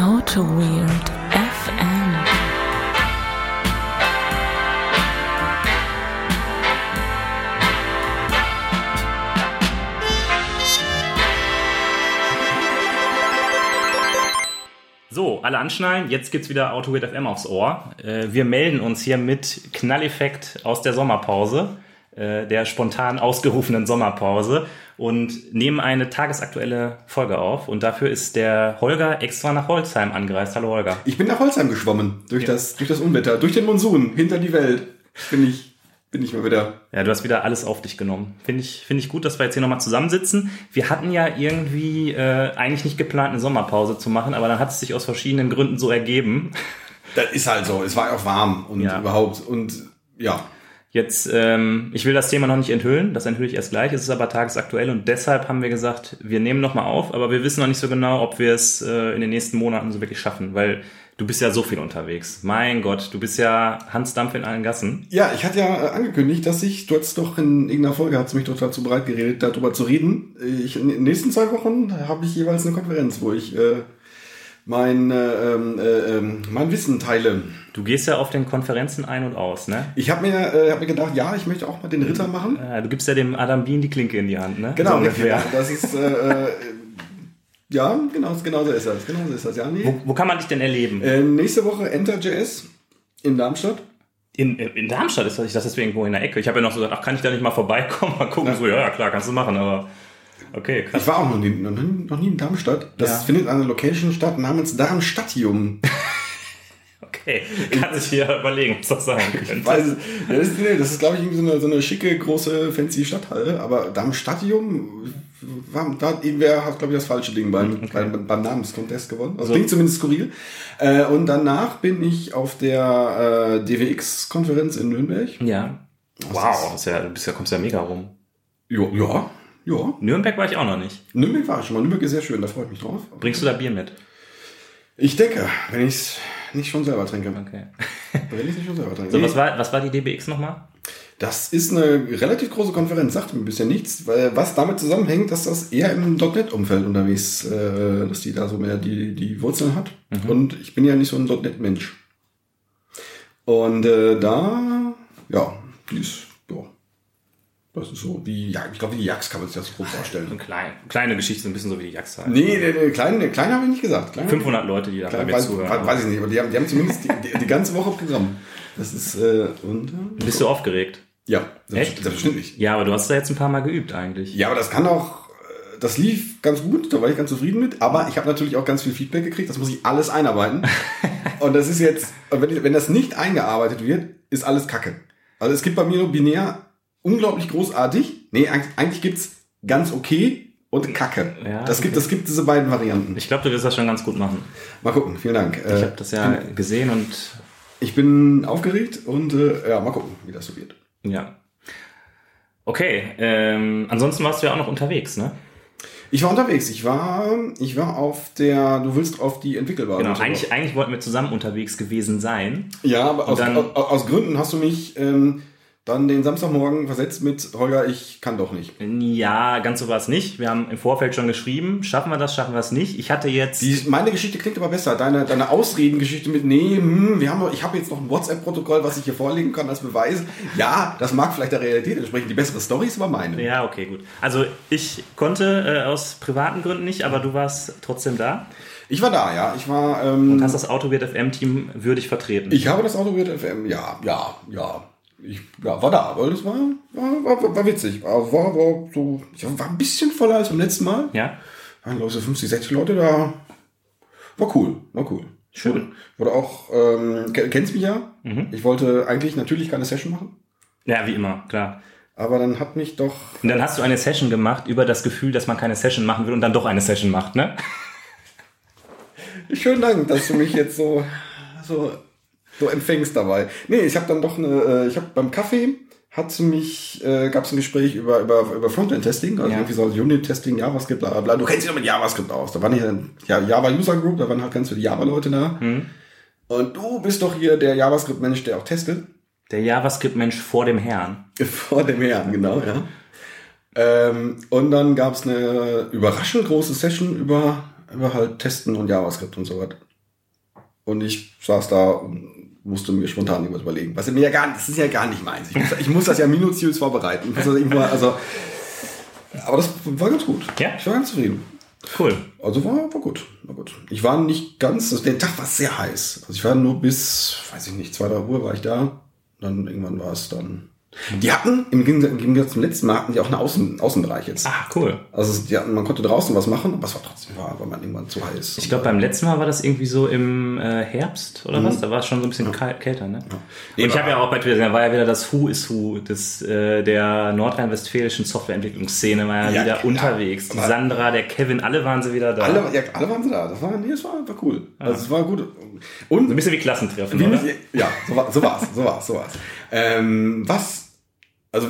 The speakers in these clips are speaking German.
Auto Weird FM. So, alle anschnallen. Jetzt gibt's wieder Auto Weird FM aufs Ohr. Äh, wir melden uns hier mit Knalleffekt aus der Sommerpause, äh, der spontan ausgerufenen Sommerpause und nehmen eine tagesaktuelle Folge auf. Und dafür ist der Holger extra nach Holzheim angereist. Hallo Holger. Ich bin nach Holzheim geschwommen, durch, das, durch das Unwetter, durch den Monsun, hinter die Welt. Bin ich, bin ich mal wieder. Ja, du hast wieder alles auf dich genommen. Finde ich, finde ich gut, dass wir jetzt hier nochmal zusammensitzen. Wir hatten ja irgendwie äh, eigentlich nicht geplant, eine Sommerpause zu machen, aber dann hat es sich aus verschiedenen Gründen so ergeben. Das ist halt so. Es war auch warm und Ja. überhaupt. Und ja, Jetzt, ähm, ich will das Thema noch nicht enthüllen, das enthülle ich erst gleich, es ist aber tagesaktuell und deshalb haben wir gesagt, wir nehmen nochmal auf, aber wir wissen noch nicht so genau, ob wir es äh, in den nächsten Monaten so wirklich schaffen, weil du bist ja so viel unterwegs. Mein Gott, du bist ja Hans Dampf in allen Gassen. Ja, ich hatte ja äh, angekündigt, dass ich, du hast doch in irgendeiner Folge, hast mich doch dazu bereit geredet, darüber zu reden. Ich, in den nächsten zwei Wochen habe ich jeweils eine Konferenz, wo ich äh, mein, äh, ähm, äh, ähm, mein Wissen teile. Du gehst ja auf den Konferenzen ein und aus, ne? Ich habe mir, äh, hab mir gedacht, ja, ich möchte auch mal den Ritter machen. Äh, du gibst ja dem Adam Bean die Klinke in die Hand, ne? Genau, so ungefähr. das ist, äh, äh, ja, genau, genau so ist das. Genau so ist das, ja. Nee. Wo, wo kann man dich denn erleben? Äh, nächste Woche Enter.js in Darmstadt. In, in Darmstadt ist das, ich dachte, das wäre irgendwo in der Ecke. Ich habe ja noch so gesagt, ach, kann ich da nicht mal vorbeikommen? Mal gucken. So, ja, ja, klar, kannst du machen, aber okay, krass. Ich war auch noch nie, noch nie, noch nie in Darmstadt. Das Ja. findet an einer Location statt namens Darmstadtium. Okay, kann sich hier überlegen, was das sein könnte. Weiß, es- ja, das ist, nee, das ist glaube ich, irgendwie so eine, so eine schicke, große, fancy Stadthalle. Aber Darmstadtium, war, da irgendwer hat, glaube ich, das falsche Ding beim, beim, beim Namenscontest gewonnen. Also So. klingt zumindest skurril. Äh, und danach bin ich auf der äh, DWX-Konferenz in Nürnberg. Ja. Wow, das ist ja, du bist ja, kommst ja mega rum. Ja, ja, ja. Nürnberg war ich auch noch nicht. Nürnberg war ich schon mal. Nürnberg ist sehr schön, da freue ich mich drauf. Bringst du da Bier mit? Ich denke, wenn ich es nicht schon selber trinke. Okay. Wenn ich es nicht schon selber trinke. So, was war, was war die DBX nochmal? Das ist eine relativ große Konferenz, sagt mir bisher nichts, weil was damit zusammenhängt, dass das eher im .NET-Umfeld unterwegs, äh, dass die da so mehr die, die Wurzeln hat. Und ich bin ja nicht so ein .NET-Mensch. Und äh, da, ja, die ist, das ist so wie, ja, ich glaube, wie die Jax kann man sich das so grob vorstellen. Klein, kleine Geschichte, so ein bisschen so wie die Jagd halt. Nee, nee, nee, klein, nee, klein habe ich nicht gesagt. Klein, 500 Leute, die da bei klein mir weiß, zuhören. weiß ich nicht, aber die haben, die haben zumindest die, die, ganze Woche Programm. Das ist, äh, und, äh, Bist du aufgeregt? ja, Echt? selbstverständlich. Ja, aber du hast da jetzt ein paar Mal geübt eigentlich. Ja, aber das kann auch, äh, das lief ganz gut, da war ich ganz zufrieden mit, aber ich habe natürlich auch ganz viel Feedback gekriegt, das muss ich alles einarbeiten. und das ist jetzt, wenn, wenn das nicht eingearbeitet wird, ist alles Kacke. Also es gibt bei mir nur binär unglaublich großartig, nee, eigentlich, eigentlich gibt's ganz okay und Kacke. Ja, das, gibt, okay. das gibt diese beiden Varianten. Ich glaube, du wirst das schon ganz gut machen. Mal gucken, vielen Dank. Ich habe das ja gesehen und ich bin aufgeregt und äh, ja, mal gucken, wie das so wird. ja. Okay, ähm, ansonsten warst du ja auch noch unterwegs, ne? Ich war unterwegs, ich war, ich war auf der, du willst auf die Entwickelbare. Genau, eigentlich, eigentlich wollten wir zusammen unterwegs gewesen sein. Ja, aber aus, aus, aus Gründen hast du mich ähm, dann den Samstagmorgen versetzt mit Holger, ich kann doch nicht. Ja, ganz so war es nicht. Wir haben im Vorfeld schon geschrieben, schaffen wir das, schaffen wir es nicht. Ich hatte jetzt... Die, meine Geschichte klingt aber besser. Deine, deine Ausredengeschichte mit, nee, hm, wir haben, ich habe jetzt noch ein WhatsApp-Protokoll, was ich hier vorlegen kann als Beweis. Ja, das mag vielleicht der Realität entsprechen. Die bessere Story ist aber meine. Ja, okay, gut. Also ich konnte äh, aus privaten Gründen nicht, aber du warst trotzdem da Ich war da, ja. Ich war, ähm, und hast das Autowirt FM-Team würdig vertreten. ich habe das Auto mit FM, ja, ja, ja. Ich ja, war da, weil das war, war, war, war witzig. War, war, war so, ich war ein bisschen voller als beim letzten Mal. ja? waren glaube ich so 50, 60 Leute da. War cool, war cool. Schön. Wurde auch, ähm, ke- kennst mich ja. Ich wollte eigentlich natürlich keine Session machen, Ja, wie immer, klar. aber dann hat mich doch. Und dann hast du eine Session gemacht über das Gefühl, dass man keine Session machen will und dann doch eine Session macht, ne? Schönen Dank, dass du mich jetzt so, so, so empfängst dabei. Nee, ich habe dann doch eine, äh, ich habe beim Kaffee hat mich, äh, gab es ein Gespräch über, über, über Frontend-Testing, also Ja. irgendwie so Unit-Testing, JavaScript, bla bla. Du kennst dich doch mit JavaScript aus. Da waren ja, Java User Group, da waren halt ganz viele Java-Leute da. Und du bist doch hier der JavaScript-Mensch, der auch testet. Der JavaScript-Mensch vor dem Herrn. Vor dem Herrn, genau, ja. Ähm, und dann gab es eine überraschend große Session über über halt Testen und JavaScript und so was. Und ich saß da und musste mir spontan irgendwas überlegen. Was mir ja gar das ist ja gar nicht meins. Ich muss, ich muss das ja minutiös vorbereiten. Irgendwo, also, aber das war ganz gut. Ja? Ich war ganz zufrieden. Cool. Also war, war gut, war gut. Ich war nicht ganz, also der Tag war sehr heiß. Also ich war nur bis, weiß ich nicht, zwei, drei Uhr war ich da. Dann irgendwann war es dann. Die hatten, im Gegensatz, zum letzten Mal, hatten die auch einen Außen, Außenbereich jetzt. Ah, cool. Also die hatten, man konnte draußen was machen, aber es war trotzdem, war, war man irgendwann zu heiß. Ich glaube, beim letzten Mal war das irgendwie so im äh, Herbst oder was? Da war es schon so ein bisschen kal- kälter, ne? Nee, Und ich habe ja auch bei Twitter gesehen, da war ja wieder das Who is Who des, äh, der nordrhein-westfälischen Softwareentwicklungsszene, war ja, Ja, wieder klar. unterwegs. Die Aber- Sandra, der Kevin, alle waren sie wieder da. alle, ja, alle waren sie da. Das war, nee, das war, war cool. Also es war gut. So Und ein bisschen wie Klassentreffen, Wie oder? ja, so war so war's, so war's, so war's. Ähm, was, also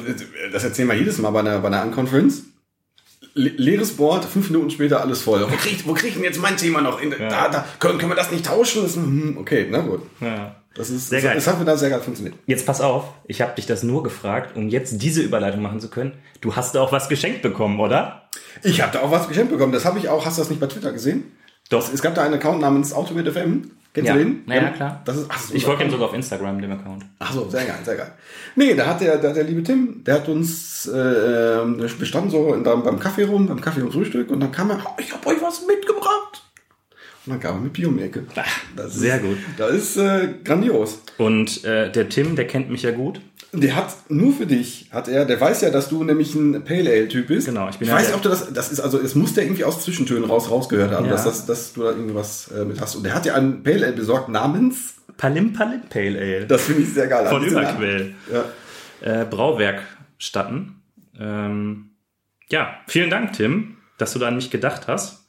das erzählen wir jedes Mal bei einer, bei einer Unconference. Le leeres Board, fünf Minuten später alles voll. Wo krieg, wo krieg ich denn jetzt mein Thema noch? In, Da, da, können, können wir das nicht tauschen? Das, hm, okay, na gut. Ja. Das ist, Sehr geil. das hat mir da sehr geil funktioniert. Jetzt pass auf, ich habe dich das nur gefragt, um jetzt diese Überleitung machen zu können. Du hast auch was geschenkt bekommen, oder? Ich habe da auch was geschenkt bekommen. Das habe ich auch. Hast du das nicht bei Twitter gesehen? Doch. Es gab da einen Account namens Automat FM. Kennst Ja. du den? Na ja, klar. Das ist, ach, das Ich folge ihm Account. sogar auf Instagram, dem Account. Ach so, sehr geil, sehr geil. Nee, da hat der, der, der liebe Tim, der hat uns, äh, wir standen so in, beim Kaffee rum, beim Kaffee und Frühstück und dann kam er, oh, ich habe euch was mitgebracht. Und dann kam er mit Ecke. Das sehr ist, gut. Das ist äh, grandios. Und äh, der Tim, der kennt mich ja gut. Der hat nur für dich, hat er, der weiß ja, dass du nämlich ein Pale Ale Typ bist. Genau, ich bin ich ja weiß der- nicht, ob du das, das ist, also es muss der irgendwie aus Zwischentönen raus, rausgehört haben, Ja. dass, das, dass du da irgendwas äh, mit hast. Und der hat dir einen Pale Ale besorgt namens, Palim Palim Pale Ale. das finde ich sehr geil. von Also, Überquell. Ja. Äh, Brauwerkstatten. Ähm, ja, vielen Dank, Tim, dass du da an mich gedacht hast.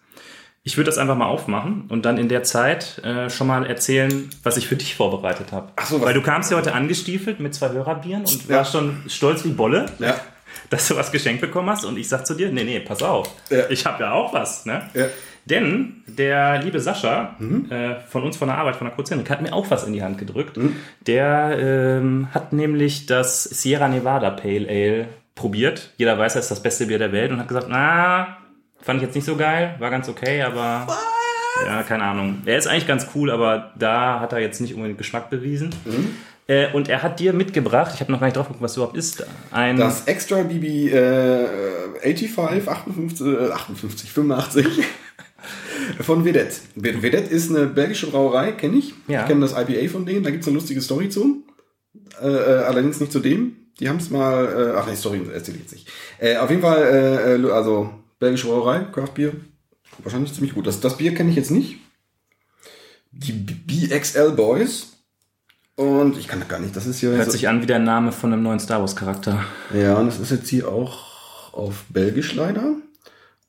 Ich würde das einfach mal aufmachen und dann in der Zeit äh, schon mal erzählen, was ich für dich vorbereitet habe. Ach so, was- Weil du kamst ja heute angestiefelt mit zwei Hörerbieren und Ja. warst schon stolz wie Bolle, Ja. dass du was geschenkt bekommen hast. Und ich sag zu dir, nee, nee, pass auf. Ja. Ich habe ja auch was. Ne? Ja. Denn der liebe Sascha Mhm. äh, von uns von der Arbeit, von der Kurzhändig, hat mir auch was in die Hand gedrückt. Mhm. Der ähm, hat nämlich das Sierra Nevada Pale Ale probiert. Jeder weiß, das ist das beste Bier der Welt und hat gesagt, na, fand ich jetzt nicht so geil, war ganz okay, aber ja, keine Ahnung. Er ist eigentlich ganz cool, aber da hat er jetzt nicht unbedingt Geschmack bewiesen. Mhm. Äh, und er hat dir mitgebracht, ich habe noch gar nicht drauf geguckt, was überhaupt ist, ein Das Extra BB äh, 85, 58, äh, 58, 85 von Vedette. Vedette ist eine belgische Brauerei, kenne ich. Ja. Ich kenne das IPA von denen, da gibt's eine lustige Story zu. Äh, äh, allerdings nicht zu dem. Die haben es mal, äh, ach nee, Story erzähle ich jetzt nicht. Äh, auf jeden Fall, äh, äh, also belgische Brauerei, Craft Beer. Wahrscheinlich ziemlich gut. Das, das Bier kenne ich jetzt nicht. Die BXL Boys. Und ich kann das gar nicht. Das ist hier. hört so- sich an wie der Name von einem neuen Star Wars Charakter. ja, und das ist jetzt hier auch auf Belgisch leider.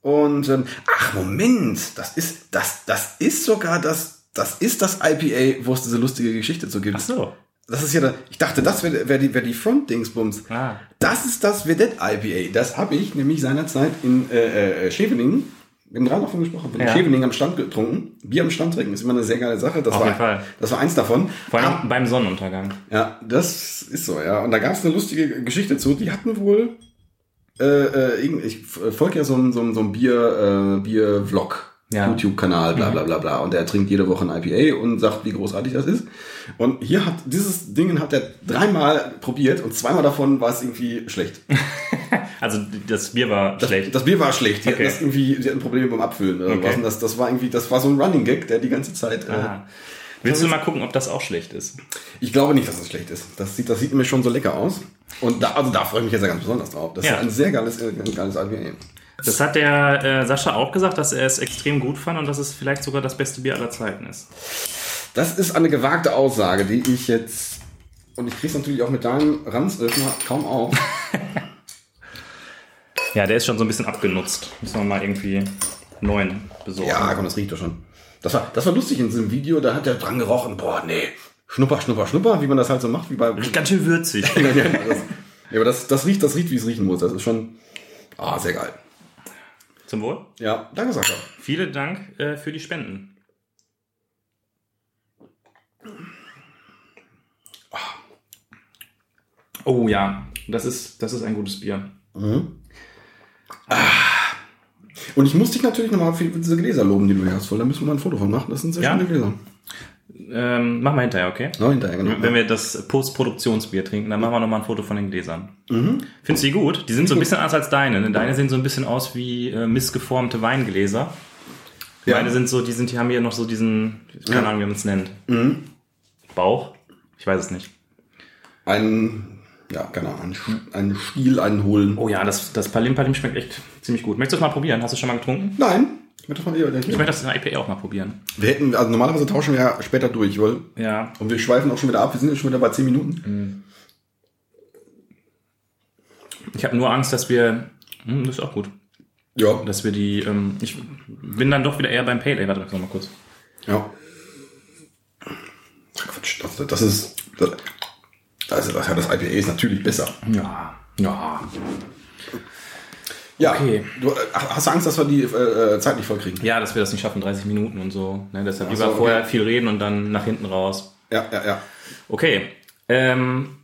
Und ähm, ach Moment, das ist das das ist sogar das das ist das IPA, wo es diese lustige Geschichte zu gibt. Ach so. Das ist ja da, ich dachte, das wäre wär die wär die Front Dingsbums. Ah. Das ist das Vedette IPA. Das habe ich nämlich seinerzeit in äh, äh, Scheveningen wir haben gerade davon gesprochen, in Ja. Scheveningen am Stand getrunken. Bier am Stand trinken ist immer eine sehr geile Sache. Das Auf war, jeden Fall. Das war eins davon. Vor allem Ah, beim Sonnenuntergang. ja, das ist so, ja. Und da gab es eine lustige Geschichte zu. Die hatten wohl, äh, äh, ich folge ja so einem so, einem- so einem Bier, äh, Bier-Vlog. Ja. Mhm. YouTube-Kanal, bla bla bla bla. Und der trinkt jede Woche ein IPA und sagt, wie großartig das ist. Und hier hat dieses Ding hat er dreimal probiert und zweimal davon war es irgendwie schlecht. Also das Bier war Das, schlecht. das Bier war schlecht. Die Okay. hatten das irgendwie, die hatten Probleme beim Abfüllen oder Okay. was. Und das, das war irgendwie, das war so ein Running Gag, der die ganze Zeit. Äh, Ah. Willst du mal gucken, ob das auch schlecht ist? Ich glaube nicht, dass es schlecht ist. Das sieht, das sieht mir schon so lecker aus. Und da, also da freue ich mich jetzt ja ganz besonders drauf. Das Ja. ist ein sehr geiles, äh, ein geiles IPA. Das hat der äh, Sascha auch gesagt, dass er es extrem gut fand und dass es vielleicht sogar das beste Bier aller Zeiten ist. Das ist eine gewagte Aussage, die ich jetzt, und ich krieg's natürlich auch mit deinem Ranzöffner kaum auf. Ja, der ist schon so ein bisschen abgenutzt. Müssen wir mal irgendwie neuen besorgen. ja, komm, das riecht doch schon. Das war, das war lustig in diesem Video, da hat er dran gerochen, boah, nee, schnupper, schnupper, schnupper, wie man das halt so macht, wie bei, Riecht ganz schön würzig. ja, das, aber das, das riecht, das riecht, wie es riechen muss. Das ist schon, ah, sehr geil. Zum Wohl. Ja, danke, Sascha. Vielen Dank äh, für die Spenden. Oh ja, das ist, das ist ein gutes Bier. Und ich muss dich natürlich nochmal für diese Gläser loben, die du hier hast, weil da müssen wir mal ein Foto von machen. Das sind sehr Ja? schöne Gläser. Ähm, machen wir hinterher, okay? Ja, hinterher, genau. Wenn wir das Postproduktionsbier trinken, dann machen wir nochmal ein Foto von den Gläsern. Findest du die gut? Die sind so ein bisschen anders als deine. ne? Deine sehen so ein bisschen aus wie äh, missgeformte Weingläser. Ja. Meine sind so, die sind, die haben hier noch so diesen, keine. Ahnung, wie man es nennt. Bauch? Ich weiß es nicht. Ein, ja, keine Ahnung, ein, Stiel einholen. Oh ja, das, das Palim Palim schmeckt echt ziemlich gut. Möchtest du es mal probieren? Hast du schon mal getrunken? Nein, von. Ich möchte das in der IPA auch mal probieren. Wir hätten, also normalerweise tauschen wir ja später durch, weil, Ja. und wir schweifen auch schon wieder ab. Wir sind jetzt schon wieder bei 10 Minuten. Ich habe nur Angst, dass wir, hm, das ist auch gut, Ja, dass wir die, ähm, ich bin dann doch wieder eher beim Pale Ale. Warte, noch mal kurz. ja. Quatsch, das, das ist, das, also das, das IPA ist natürlich besser. Ja, ja. Ja, Okay. du, äh, hast du Angst, dass wir die äh, Zeit nicht vollkriegen? Ja, dass wir das nicht schaffen, 30 Minuten und so. Ne, deshalb Ach lieber so, okay. vorher viel reden und dann nach hinten raus. Ja, ja, ja. Okay. Ähm,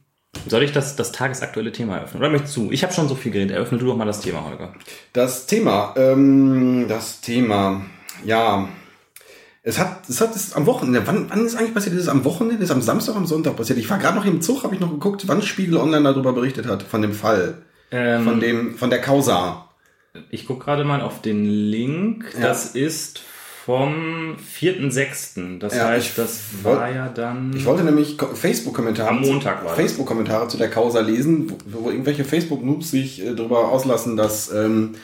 soll ich das, das tagesaktuelle Thema eröffnen? Oder möchtest du? Ich habe schon so viel geredet. Eröffne du doch mal das Thema, Holger. Das Thema, ähm, das Thema, ja, es hat, es hat, es am Wochenende, wann, wann ist eigentlich passiert? Ist es am Wochenende? Ist es am Samstag, am Sonntag passiert? Ich war gerade noch im Zug, habe ich noch geguckt, wann Spiegel Online darüber berichtet hat, von dem Fall, Ähm, von dem, von der Causa. Ich gucke gerade mal auf den Link. Ja. Das ist vom 4.6. Das Ja, heißt, das wollt- war ja dann. Ich wollte nämlich Ko- Facebook-Kommentare, Am Montag war. Facebook-Kommentare zu der Causa lesen, wo, wo irgendwelche Facebook-Noobs sich äh, darüber auslassen, dass, ähm,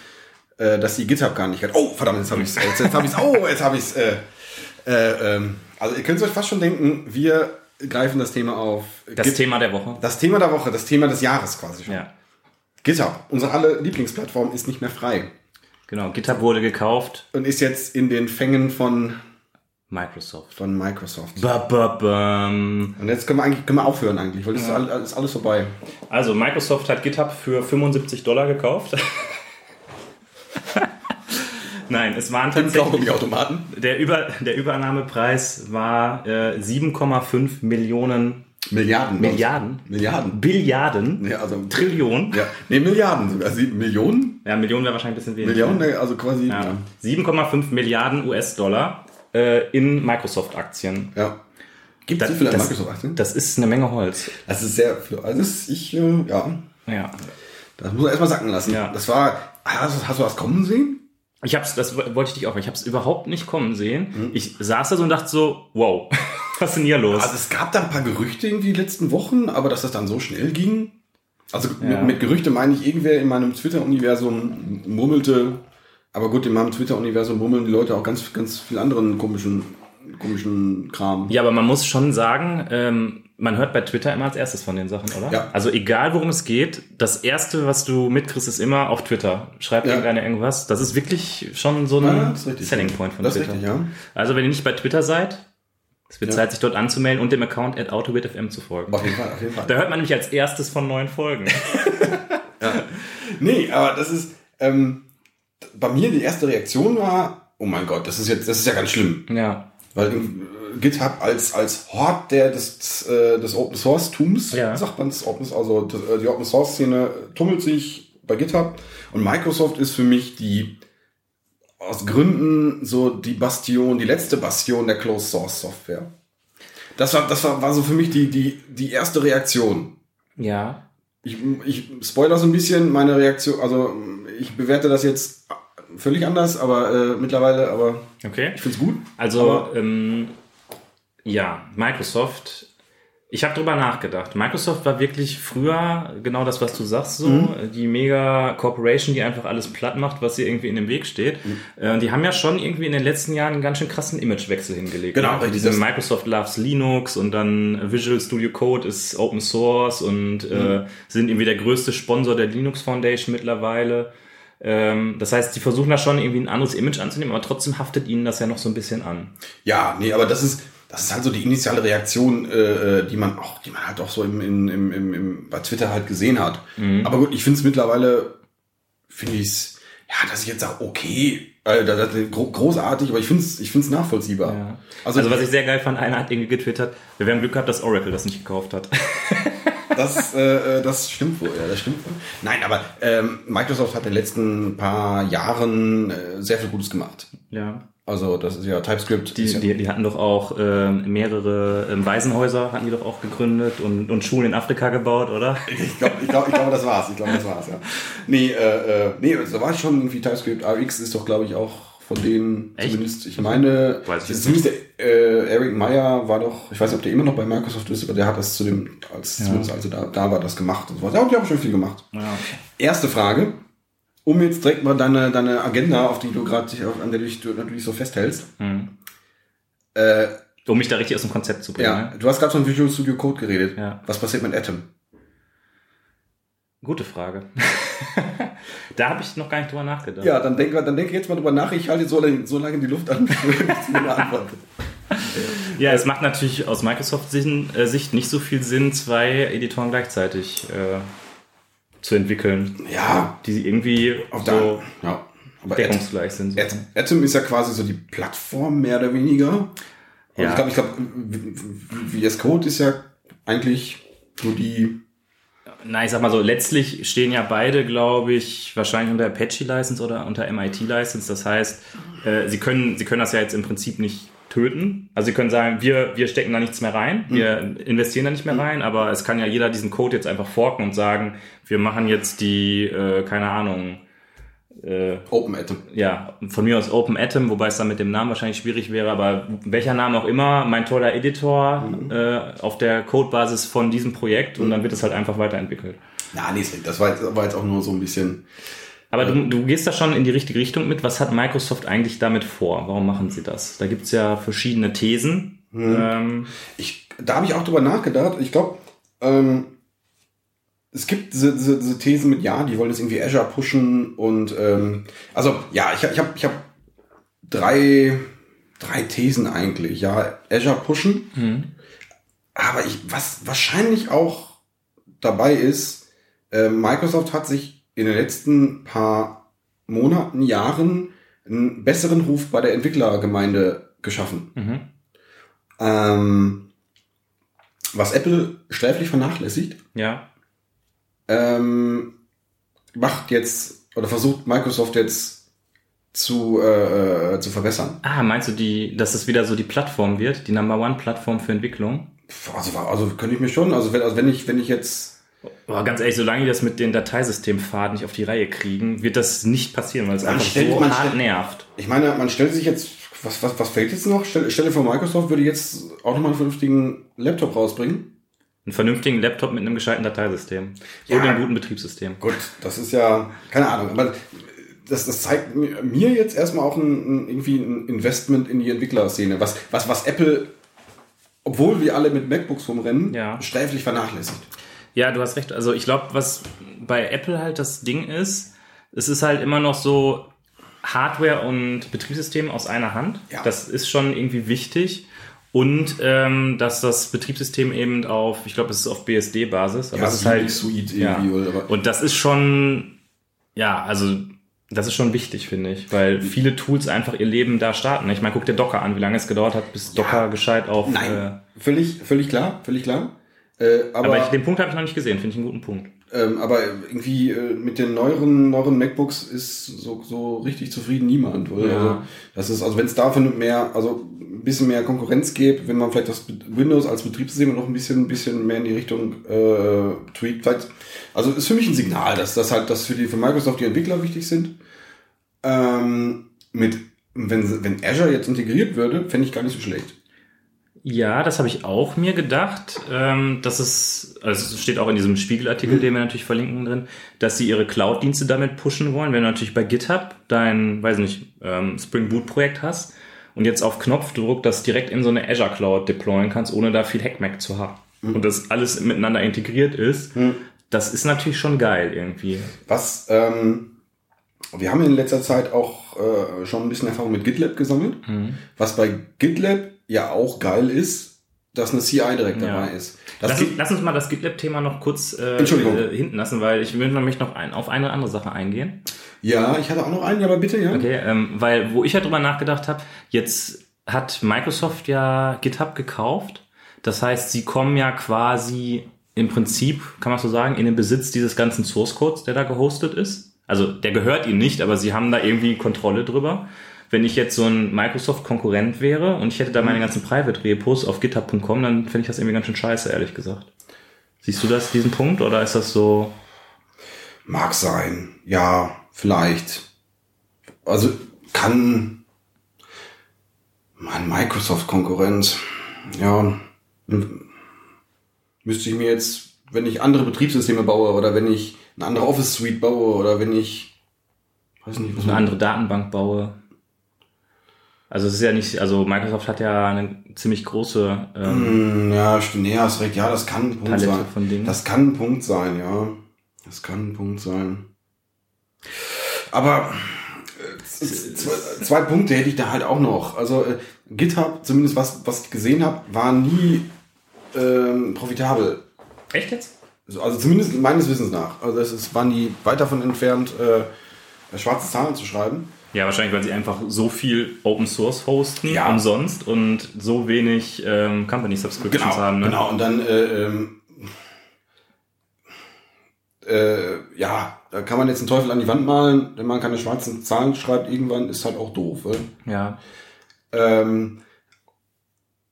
äh, dass die GitHub gar nicht hat. Oh, verdammt, jetzt habe ich es. Jetzt, jetzt habe ich es. Oh, jetzt habe ich es. Äh, äh, ähm, also ihr könnt es euch fast schon denken, wir greifen das Thema auf. das Git- Thema der Woche. das Thema der Woche, das Thema des Jahres quasi schon. Ja. GitHub, unsere alle Lieblingsplattform, ist nicht mehr frei Genau. GitHub wurde gekauft. und ist jetzt in den Fängen von, Microsoft. von Microsoft. Ba, ba, bam. Und jetzt können wir eigentlich können wir aufhören eigentlich, weil das ist, alles, ist alles vorbei. Also Microsoft hat GitHub für 75 Dollar gekauft. Nein, es waren tatsächlich Automaten. der, Über, der Übernahmepreis war äh, 7,5 Millionen Milliarden. Milliarden? Milliarden. Billiarden, Ja, also Trillionen. Ja, nee, Milliarden sogar. Sieben Millionen? Ja, Millionen wäre wahrscheinlich ein bisschen wenig. Millionen, ne? also quasi. Ja. Ja. 7,5 Milliarden US-Dollar äh, in Microsoft-Aktien. ja. Gibt es so viele Microsoft-Aktien? das ist eine Menge Holz. Das ist sehr viel. Also, ist, ich, äh, ja, Ja. das muss man erstmal sacken lassen. Ja. Das war, hast, du- hast du das kommen sehen? Ich hab's, das wollte ich dich auch, ich hab's überhaupt nicht kommen sehen. Hm. Ich saß da so und dachte so, wow, was ist denn hier los? Also, es gab da ein paar Gerüchte irgendwie die letzten Wochen, aber dass das dann so schnell ging. Also, Ja. mit, mit Gerüchte meine ich, irgendwer in meinem Twitter-Universum murmelte, aber gut, in meinem Twitter-Universum murmeln die Leute auch ganz, ganz viel anderen komischen, komischen Kram. Ja, aber man muss schon sagen, ähm, man hört bei Twitter immer als erstes von den Sachen, oder? Ja. Also egal worum es geht, das erste, was du mitkriegst, ist immer auf Twitter. Schreibt Ja. irgendeiner irgendwas. Das ist wirklich schon so ein Ja. Selling Point von Das Twitter. richtig, ja. Also wenn ihr nicht bei Twitter seid, es wird Ja. Zeit, sich dort anzumelden und dem Account at AutoWitFM zu folgen. Auf jeden Fall, auf jeden Fall. Da hört man nämlich als erstes von neuen Folgen. Nee, aber das ist, ähm, bei mir die erste Reaktion war, oh mein Gott, das ist jetzt, das ist ja ganz schlimm. ja. Weil äh, GitHub als, als Hort der, des, des, äh, des Open Source Tums, Ja. sagt man es, Open, also äh, die Open Source Szene tummelt sich bei GitHub und Microsoft ist für mich die, aus Gründen so die Bastion, die letzte Bastion der Closed Source Software. Das war, das war, war so für mich die, die, die erste Reaktion. Ja. Ich, ich spoiler so ein bisschen meine Reaktion, also ich bewerte das jetzt völlig anders, aber äh, mittlerweile, aber Okay. ich find's gut. Also, ähm, ja, Microsoft. Ich habe drüber nachgedacht. Microsoft war wirklich früher genau das, was du sagst, so Mhm. die mega Corporation, die einfach alles platt macht, was ihr irgendwie in dem Weg steht. Mhm. Äh, die haben ja schon irgendwie in den letzten Jahren einen ganz schön krassen Imagewechsel hingelegt. Genau, ne? Also Das- Microsoft loves Linux und dann Visual Studio Code ist Open Source und Mhm. äh, sind irgendwie der größte Sponsor der Linux Foundation mittlerweile. Ähm, das heißt, sie versuchen da schon irgendwie ein anderes Image anzunehmen, aber trotzdem haftet ihnen das ja noch so ein bisschen an. Ja, nee, aber das ist, das ist halt so die initiale Reaktion, äh, äh, die man auch, die man halt auch so im, im, im, im, bei Twitter halt gesehen hat. Aber gut, ich finde es mittlerweile, finde ich es, ja, dass ich jetzt sage, okay, äh, das, das, gro großartig, aber ich finde es ich find's nachvollziehbar. Ja. Also, Also, was ich sehr geil fand, einer hat irgendwie getwittert, wir haben Glück gehabt, dass Oracle das nicht gekauft hat. Das, äh, äh, das stimmt wohl, ja, das stimmt wohl. Nein, aber ähm, Microsoft hat in den letzten paar Jahren äh, sehr viel Gutes gemacht. Ja. Also das ist ja TypeScript. Die, ja, die, die hatten doch auch ähm, mehrere ähm, Waisenhäuser, hatten die doch auch gegründet und, und Schulen in Afrika gebaut, oder? ich glaube, ich glaub, ich glaub, das war's. Ich glaube, das war's, ja. Nee, äh, äh, nee, da war schon irgendwie TypeScript. AX ist doch, glaube ich, auch von denen Echt? zumindest, ich meine, Weiß ich zumindest der, äh, Eric Meyer war doch, ich weiß nicht, ob der immer noch bei Microsoft ist, aber der hat das zu dem, als zumindest also da, da war das gemacht und so weiter. Ja, und die haben schon viel gemacht. Ja. Erste Frage, um jetzt direkt mal deine, deine Agenda, auf die du gerade, an der du dich natürlich so festhältst. Hm. Äh, Um mich da richtig aus dem Konzept zu bringen. ja, Ne? du hast gerade von Visual Studio Code geredet. Ja. Was passiert mit Atom? Gute Frage. da habe ich noch gar nicht drüber nachgedacht. Ja, dann denk, dann denk jetzt mal drüber nach. Ich halte so lange, so lange die Luft an, bis du mir eine Antwort Ja, es macht natürlich aus Microsoft-Sicht äh, Sicht nicht so viel Sinn, zwei Editoren gleichzeitig äh, zu entwickeln, Ja, die irgendwie auch so da. Ja. Aber deckungsgleich sind. At- Atom ist ja quasi so die Plattform, mehr oder weniger. Und Ja. ich glaube, ich glaube, VS Code ist ja eigentlich nur die. Na, ich sag mal so, letztlich stehen ja beide, glaube ich, wahrscheinlich unter Apache-License oder unter MIT-License. Das heißt, äh, sie, können, sie können das ja jetzt im Prinzip nicht töten. Also sie können sagen, wir, wir stecken da nichts mehr rein, wir investieren da nicht mehr rein, aber es kann ja jeder diesen Code jetzt einfach forken und sagen, wir machen jetzt die, äh, keine Ahnung, äh, Open Atom. ja, von mir aus Open Atom, wobei es dann mit dem Namen wahrscheinlich schwierig wäre, aber welcher Name auch immer, mein toller Editor äh, auf der Codebasis von diesem Projekt und dann wird es halt einfach weiterentwickelt. Na, nee, das war war jetzt auch nur so ein bisschen. Aber du, du gehst da schon in die richtige Richtung mit. Was hat Microsoft eigentlich damit vor? Warum machen sie das? Da gibt's ja verschiedene Thesen. Ähm, Ich, da habe ich auch drüber nachgedacht. Ich glaube, ähm, es gibt diese, diese, diese Thesen mit, ja, die wollen jetzt irgendwie Azure pushen und ähm, also ja, ich habe ich hab, ich hab drei, drei Thesen eigentlich. Ja, Azure pushen, aber ich, was wahrscheinlich auch dabei ist, äh, Microsoft hat sich in den letzten paar Monaten, Jahren einen besseren Ruf bei der Entwicklergemeinde geschaffen. mhm. Ähm, was Apple sträflich vernachlässigt, Ja. ähm, macht jetzt oder versucht Microsoft jetzt zu, äh, äh, zu verbessern. Ah, meinst du, die, dass es wieder so die Plattform wird, die Number One Plattform für Entwicklung? Also, also könnte ich mir schon, also wenn, also wenn ich, wenn ich jetzt, Aber ganz ehrlich, solange die das mit den Dateisystempfaden nicht auf die Reihe kriegen, wird das nicht passieren, weil es Man einfach stellt- so man stellt- nervt. ich meine, man stellt sich jetzt, was, was, was fällt jetzt noch? Stell, stelle vor, Microsoft würde jetzt auch nochmal einen vernünftigen Laptop rausbringen. Einen vernünftigen Laptop mit einem gescheiten Dateisystem. Ja. Und einem guten Betriebssystem. Gut, das ist ja, keine Ahnung, aber das, das zeigt mir mir jetzt erstmal auch ein, ein, irgendwie ein Investment in die Entwicklerszene, was, was, was Apple, obwohl wir alle mit MacBooks rumrennen, Ja. sträflich vernachlässigt. Ja, du hast recht. Also ich glaube, was bei Apple halt das Ding ist, es ist halt immer noch so Hardware und Betriebssystem aus einer Hand. Ja. Das ist schon irgendwie wichtig. Und ähm, dass das Betriebssystem eben auf, ich glaube, es ist auf BSD-Basis, aber Ja, es ist halt Suite ja. irgendwie, oder- aber- Und das ist schon, ja, also das ist schon wichtig, finde ich, weil viele Tools einfach ihr Leben da starten. Ich meine, guck dir Docker an, wie lange es gedauert hat, bis Docker gescheit auf. Nein, Äh, völlig, völlig klar, völlig klar. Äh, aber, aber ich, den Punkt habe ich noch nicht gesehen, finde ich einen guten Punkt. ähm, aber irgendwie äh, mit den neueren, neueren MacBooks ist so, so richtig zufrieden niemand. Oder? Ja. Also, das ist, also wenn es davon mehr, also ein bisschen mehr Konkurrenz gäbe, wenn man vielleicht das Windows als Betriebssystem noch ein bisschen, ein bisschen mehr in die Richtung äh, tweakt. Vielleicht, also ist für mich ein Signal, dass das halt, dass für die für Microsoft die Entwickler wichtig sind. Ähm, mit, wenn, wenn Azure jetzt integriert würde, fände ich gar nicht so schlecht. Ja, das habe ich auch mir gedacht. Ähm, dass es, also es steht auch in diesem Spiegelartikel, den wir natürlich verlinken drin, dass sie ihre Cloud-Dienste damit pushen wollen. Wenn du natürlich bei GitHub dein, weiß nicht, ähm, Spring Boot-Projekt hast und jetzt auf Knopfdruck das direkt in so eine Azure Cloud deployen kannst, ohne da viel Hackmack zu haben. Und das alles miteinander integriert ist, das ist natürlich schon geil irgendwie. Was, ähm, wir haben in letzter Zeit auch äh, schon ein bisschen Erfahrung mit GitLab gesammelt. Was bei GitLab ja auch geil ist, dass eine CI direkt Ja. dabei ist. Lass, lass uns mal das GitLab-Thema noch kurz äh, äh, hinten lassen, weil ich nämlich noch ein, auf eine andere Sache eingehen. ja, ich hatte auch noch einen, ja, aber bitte, ja. Okay, ähm, weil wo ich ja drüber nachgedacht habe, jetzt hat Microsoft ja GitHub gekauft. Das heißt, sie kommen ja quasi im Prinzip, kann man so sagen, in den Besitz dieses ganzen Source Codes, der da gehostet ist. Also der gehört ihnen nicht, aber sie haben da irgendwie Kontrolle drüber. Wenn ich jetzt so ein Microsoft-Konkurrent wäre und ich hätte da meine ganzen Private-Repos auf github.com, dann finde ich das irgendwie ganz schön scheiße, ehrlich gesagt. Siehst du das, diesen Punkt, oder ist das so? Mag sein. Ja, vielleicht. Also kann mein Microsoft-Konkurrent, ja, müsste ich mir jetzt, wenn ich andere Betriebssysteme baue oder wenn ich eine andere Office Suite baue oder wenn ich, weiß nicht, was eine andere Datenbank baue. Also es ist ja nicht, also Microsoft hat ja eine ziemlich große ähm, mm, ja, stimmt, nee, hast recht, ja, das kann ein Punkt Palette sein. Von Dingen. Das kann ein Punkt sein, ja. Das kann ein Punkt sein. Aber äh, zwei, zwei Punkte hätte ich da halt auch noch. Also äh, GitHub, zumindest was, was ich gesehen habe, war nie ähm, profitabel. Echt jetzt? Also, also zumindest meines Wissens nach. Also es ist, waren die weit davon entfernt, äh, schwarze Zahlen zu schreiben. Ja, wahrscheinlich, weil sie einfach so viel Open Source hosten, ja. umsonst und so wenig ähm, Company Subscriptions genau, haben. Ne? Genau, und dann, äh, ähm, äh, ja, da kann man jetzt einen Teufel an die Wand malen, wenn man keine schwarzen Zahlen schreibt, irgendwann ist halt auch doof. Äh? Ja. Ähm,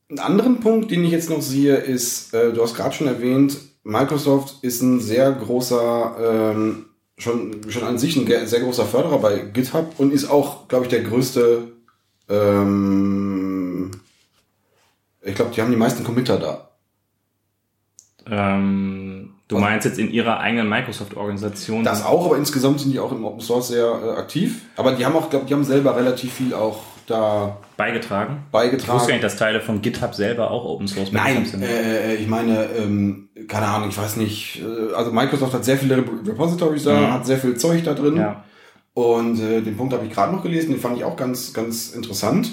einen anderen Punkt, den ich jetzt noch sehe, ist, äh, du hast gerade schon erwähnt, Microsoft ist ein sehr großer, ähm, schon, schon an sich ein sehr großer Förderer bei GitHub und ist auch, glaube ich, der größte, ähm, ich glaube, die haben die meisten Committer da. Ähm, du also, meinst jetzt in ihrer eigenen Microsoft-Organisation? Das auch, aber insgesamt sind die auch im Open Source sehr äh, aktiv. Aber die haben auch, glaube die haben selber relativ viel auch da beigetragen. Beigetragen. Ich wusste gar nicht, dass Teile von GitHub selber auch Open Source Nein, sind. Äh, ich meine, ähm, keine Ahnung, ich weiß nicht. Äh, also Microsoft hat sehr viele Repositories da, mhm. hat sehr viel Zeug da drin. Ja. Und äh, den Punkt habe ich gerade noch gelesen, den fand ich auch ganz, ganz interessant.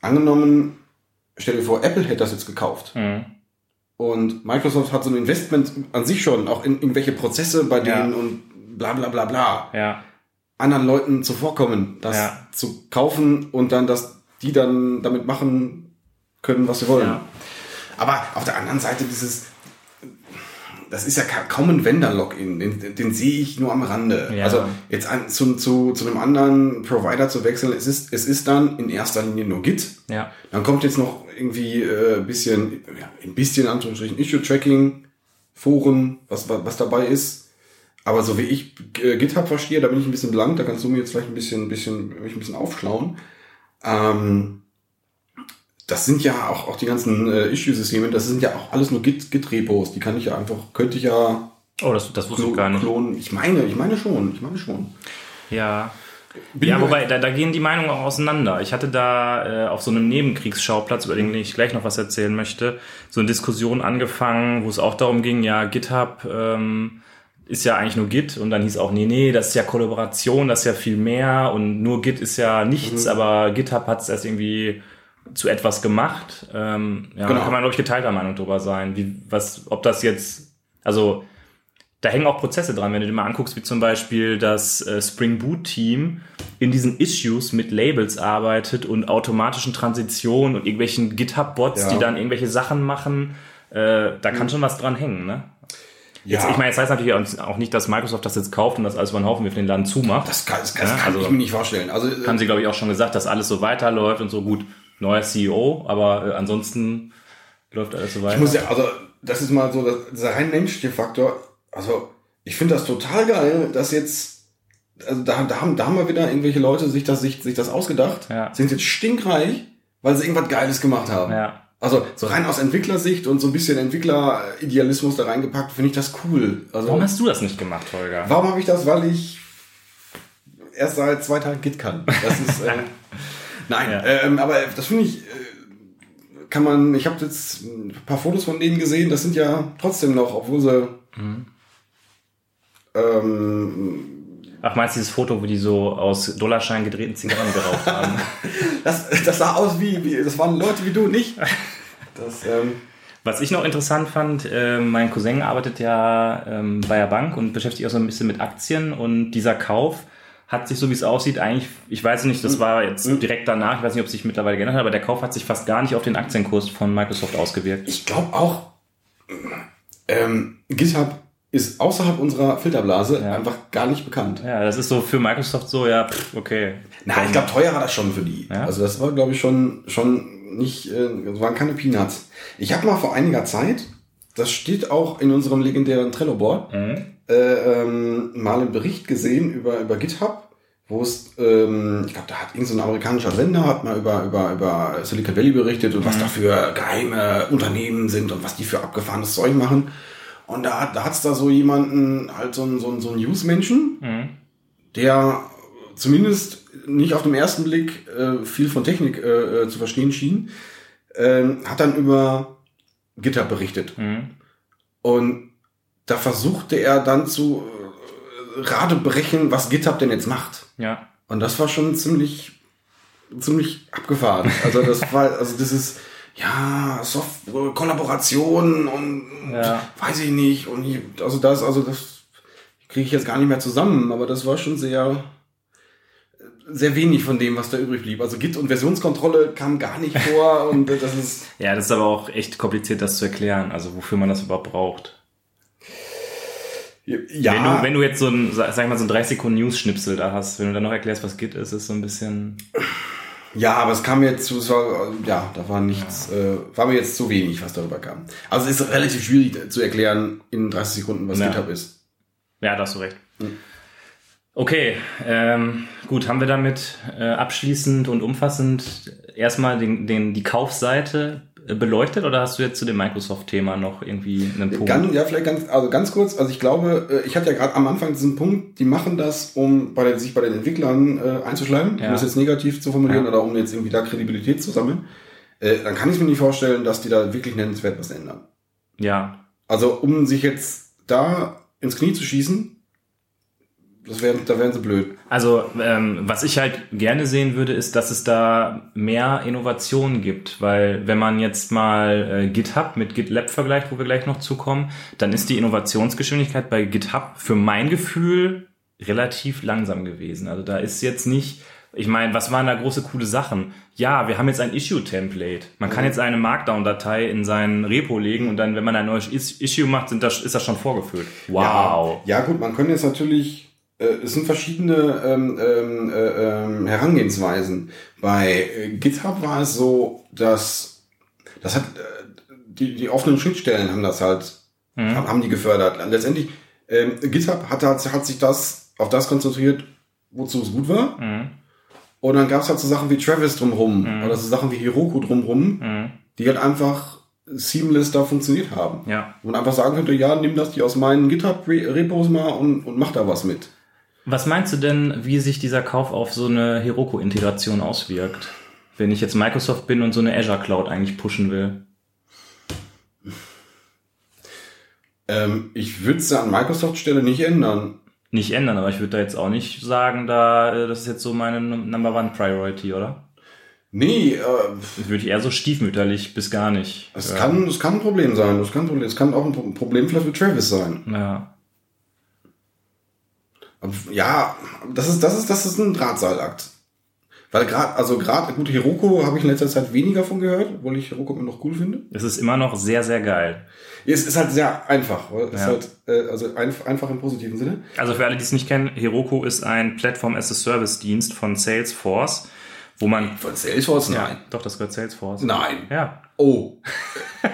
Angenommen, stell dir vor, Apple hätte das jetzt gekauft. Mhm. Und Microsoft hat so ein Investment an sich schon, auch in irgendwelche Prozesse bei denen ja. und bla bla bla bla. Ja anderen Leuten zuvorkommen, das ja. zu kaufen und dann, dass die dann damit machen können, was sie wollen. Ja. Aber auf der anderen Seite dieses, das ist ja kaum ein Vendor-Login, den, den sehe ich nur am Rande. Ja. Also jetzt an, zu, zu, zu einem anderen Provider zu wechseln, es ist, es ist dann in erster Linie nur Git. Ja. Dann kommt jetzt noch irgendwie äh, bisschen, ja, ein bisschen Anführungsstrichen Issue-Tracking, Foren, was, was dabei ist. Aber so wie ich äh, GitHub verstehe, da bin ich ein bisschen blank, da kannst du mir jetzt vielleicht ein bisschen, ein bisschen, mich ein bisschen aufschlauen. Ähm, das sind ja auch, auch die ganzen äh, Issue-Systeme, das sind ja auch alles nur Git-Repos, Git die kann ich ja einfach, könnte ich ja. Oh, das, das wusste ich gar nicht. Klonen. Ich meine, ich meine schon, ich meine schon. Ja. Bin ja, wobei, da, da gehen die Meinungen auch auseinander. Ich hatte da äh, auf so einem Nebenkriegsschauplatz, über den ich gleich noch was erzählen möchte, so eine Diskussion angefangen, wo es auch darum ging, ja, GitHub ähm, ist ja eigentlich nur Git und dann hieß auch, nee, nee, das ist ja Kollaboration, das ist ja viel mehr und nur Git ist ja nichts, mhm. aber GitHub hat es erst irgendwie zu etwas gemacht. Ähm, ja, genau. da kann man, glaube ich, geteilter Meinung drüber sein. Wie, was, ob das jetzt, also da hängen auch Prozesse dran, wenn du dir mal anguckst, wie zum Beispiel das äh, Spring Boot Team in diesen Issues mit Labels arbeitet und automatischen Transitionen und irgendwelchen GitHub-Bots, ja. die dann irgendwelche Sachen machen. Äh, da kann mhm. schon was dran hängen, ne? Ja. Jetzt, ich meine, jetzt heißt natürlich auch nicht, dass Microsoft das jetzt kauft und das alles über den Haufen wirft, den Laden zumacht. Das kann, das kann, ja, also, ich mir nicht vorstellen. Also, äh, haben sie, glaube ich, auch schon gesagt, dass alles so weiterläuft und so gut. Neuer CEO, aber äh, ansonsten läuft alles so weiter. Ich muss ja, also, das ist mal so, das, dieser rein menschliche Faktor. Also, ich finde das total geil, dass jetzt, also da, da, haben, da haben wir wieder irgendwelche Leute sich das, sich, sich das ausgedacht, ja. sind jetzt stinkreich, weil sie irgendwas Geiles gemacht haben. Ja. Also so rein aus Entwicklersicht und so ein bisschen Entwickleridealismus da reingepackt, finde ich das cool. Also, warum hast du das nicht gemacht, Holger? Warum habe ich das? Weil ich erst seit zwei Tagen Git kann. Das ist äh, nein, ja. ähm, aber das finde ich äh, kann man. Ich habe jetzt ein paar Fotos von denen gesehen. Das sind ja trotzdem noch, obwohl sie mhm. ähm, Ach, meinst du dieses Foto, wo die so aus Dollarschein gedrehten Zigarren geraucht haben? das, das sah aus wie, wie, das waren Leute wie du, nicht? Das, ähm was ich noch interessant fand, äh, mein Cousin arbeitet ja ähm, bei der Bank und beschäftigt sich auch so ein bisschen mit Aktien und dieser Kauf hat sich, so wie es aussieht, eigentlich, ich weiß nicht, das war jetzt mhm. direkt danach, ich weiß nicht, ob sich mittlerweile geändert hat, aber der Kauf hat sich fast gar nicht auf den Aktienkurs von Microsoft ausgewirkt. Ich glaube auch, Ähm, GitHub ist außerhalb unserer Filterblase Ja. einfach gar nicht bekannt. Ja, das ist so für Microsoft so, ja, pff, okay. Na, ich glaube, teuer war das schon für die. Ja? Also das war, glaube ich, schon, schon nicht, äh, das waren keine Peanuts. Ich habe mal vor einiger Zeit, das steht auch in unserem legendären Trello-Board, Mhm. äh, ähm, mal einen Bericht gesehen über, über GitHub, wo es, ähm, ich glaube, da hat irgendein so ein amerikanischer Sender, hat mal über, über, über Silicon Valley berichtet und was da für geheime Unternehmen sind und was die für abgefahrenes Zeug machen. Und da, hat- da hat's da so jemanden, halt so einen, so einen, so einen News-Menschen, Mhm. der zumindest nicht auf den ersten Blick äh, viel von Technik äh, äh, zu verstehen schien, ähm, hat dann über GitHub berichtet. Mhm. Und da versuchte er dann zu äh, radebrechen, was GitHub denn jetzt macht. Ja. Und das war schon ziemlich, ziemlich abgefahren. Also das war, also das ist, ja, Soft Kollaboration und Ja. weiß ich nicht. Und ich, also das, also das kriege ich jetzt gar nicht mehr zusammen, aber das war schon sehr, sehr wenig von dem, was da übrig blieb. Also Git und Versionskontrolle kam gar nicht vor und das ist, Ja, das ist aber auch echt kompliziert, das zu erklären, also wofür man das überhaupt braucht. ja, Wenn, du, wenn du jetzt so ein, sag ich mal, so ein 30 Sekunden News-Schnipsel da hast, wenn du dann noch erklärst, was Git ist, ist so ein bisschen. Ja, aber es kam jetzt zu, es war, äh, ja, da war nichts, äh, war mir jetzt zu wenig, was darüber kam. Also es ist relativ schwierig zu erklären in 30 Sekunden, was Ja. GitHub ist. Ja, da hast du recht. Okay, ähm, gut, haben wir damit äh, abschließend und umfassend erstmal den, den, die Kaufseite äh, beleuchtet oder hast du jetzt zu dem Microsoft-Thema noch irgendwie einen Punkt? Ganz, ja, vielleicht ganz, also ganz kurz, also ich glaube, äh, ich hatte ja gerade am Anfang diesen Punkt, die machen das, um bei den, sich bei den Entwicklern äh, einzuschleimen, Ja. um das jetzt negativ zu formulieren Ja. oder um jetzt irgendwie da Kredibilität zu sammeln. Äh, dann kann ich mir nicht vorstellen, dass die da wirklich nennenswert was ändern. Ja, Also um sich jetzt da ins Knie zu schießen, das wären, da wären sie blöd. Also, ähm, was ich halt gerne sehen würde, ist, dass es da mehr Innovationen gibt, weil wenn man jetzt mal äh, GitHub mit GitLab vergleicht, wo wir gleich noch zukommen, dann ist die Innovationsgeschwindigkeit bei GitHub für mein Gefühl relativ langsam gewesen. Also da ist jetzt nicht, ich meine, was waren da große coole Sachen? Ja, wir haben jetzt ein Issue-Template. Man kann jetzt eine Markdown-Datei in sein Repo legen und dann, wenn man ein neues Is Issue macht, sind das, ist das schon vorgefüllt. Wow. Ja, ja gut, man kann jetzt natürlich, es sind verschiedene ähm, ähm, äh, ähm, Herangehensweisen. Bei äh, GitHub war es so, dass das hat äh, die, die offenen Schnittstellen haben das halt, haben, haben die gefördert. Letztendlich, ähm, GitHub hat, hat, hat sich das auf das konzentriert, wozu es gut war. Mhm. Und dann gab es halt so Sachen wie Travis drumrum oder so Sachen wie Heroku drumrum, Mhm. die halt einfach seamless da funktioniert haben. Ja. Und einfach sagen könnte, ja, nimm das die aus meinen GitHub-Repos mal und, und mach da was mit. Was meinst du denn, wie sich dieser Kauf auf so eine Heroku-Integration auswirkt? Wenn ich jetzt Microsoft bin und so eine Azure Cloud eigentlich pushen will. Ähm, ich würde es an Microsoft-Stelle nicht ändern. Nicht ändern, aber ich würde da jetzt auch nicht sagen, da äh, das ist jetzt so meine Number One Priority, oder? Nee, äh, Das würde ich eher so stiefmütterlich bis gar nicht. es, äh, kann, es kann ein Problem sein. Es kann, ein Problem- es kann auch ein Pro- Problem vielleicht für Travis sein. Ja. Ja, das ist, das ist, das ist ein Drahtseilakt. Weil gerade, also gerade, gut, Heroku habe ich in letzter Zeit weniger von gehört, obwohl ich Heroku immer noch cool finde. Es ist immer noch sehr, sehr geil. Es ist halt sehr einfach. Es ist Ja. halt, äh, also einf einfach im positiven Sinne. Also für alle, die es nicht kennen, Heroku ist ein Platform-as-a-Service-Dienst von Salesforce, wo man... Von Salesforce? Ja, Nein. doch, das gehört Salesforce. Nein. Ja, Oh.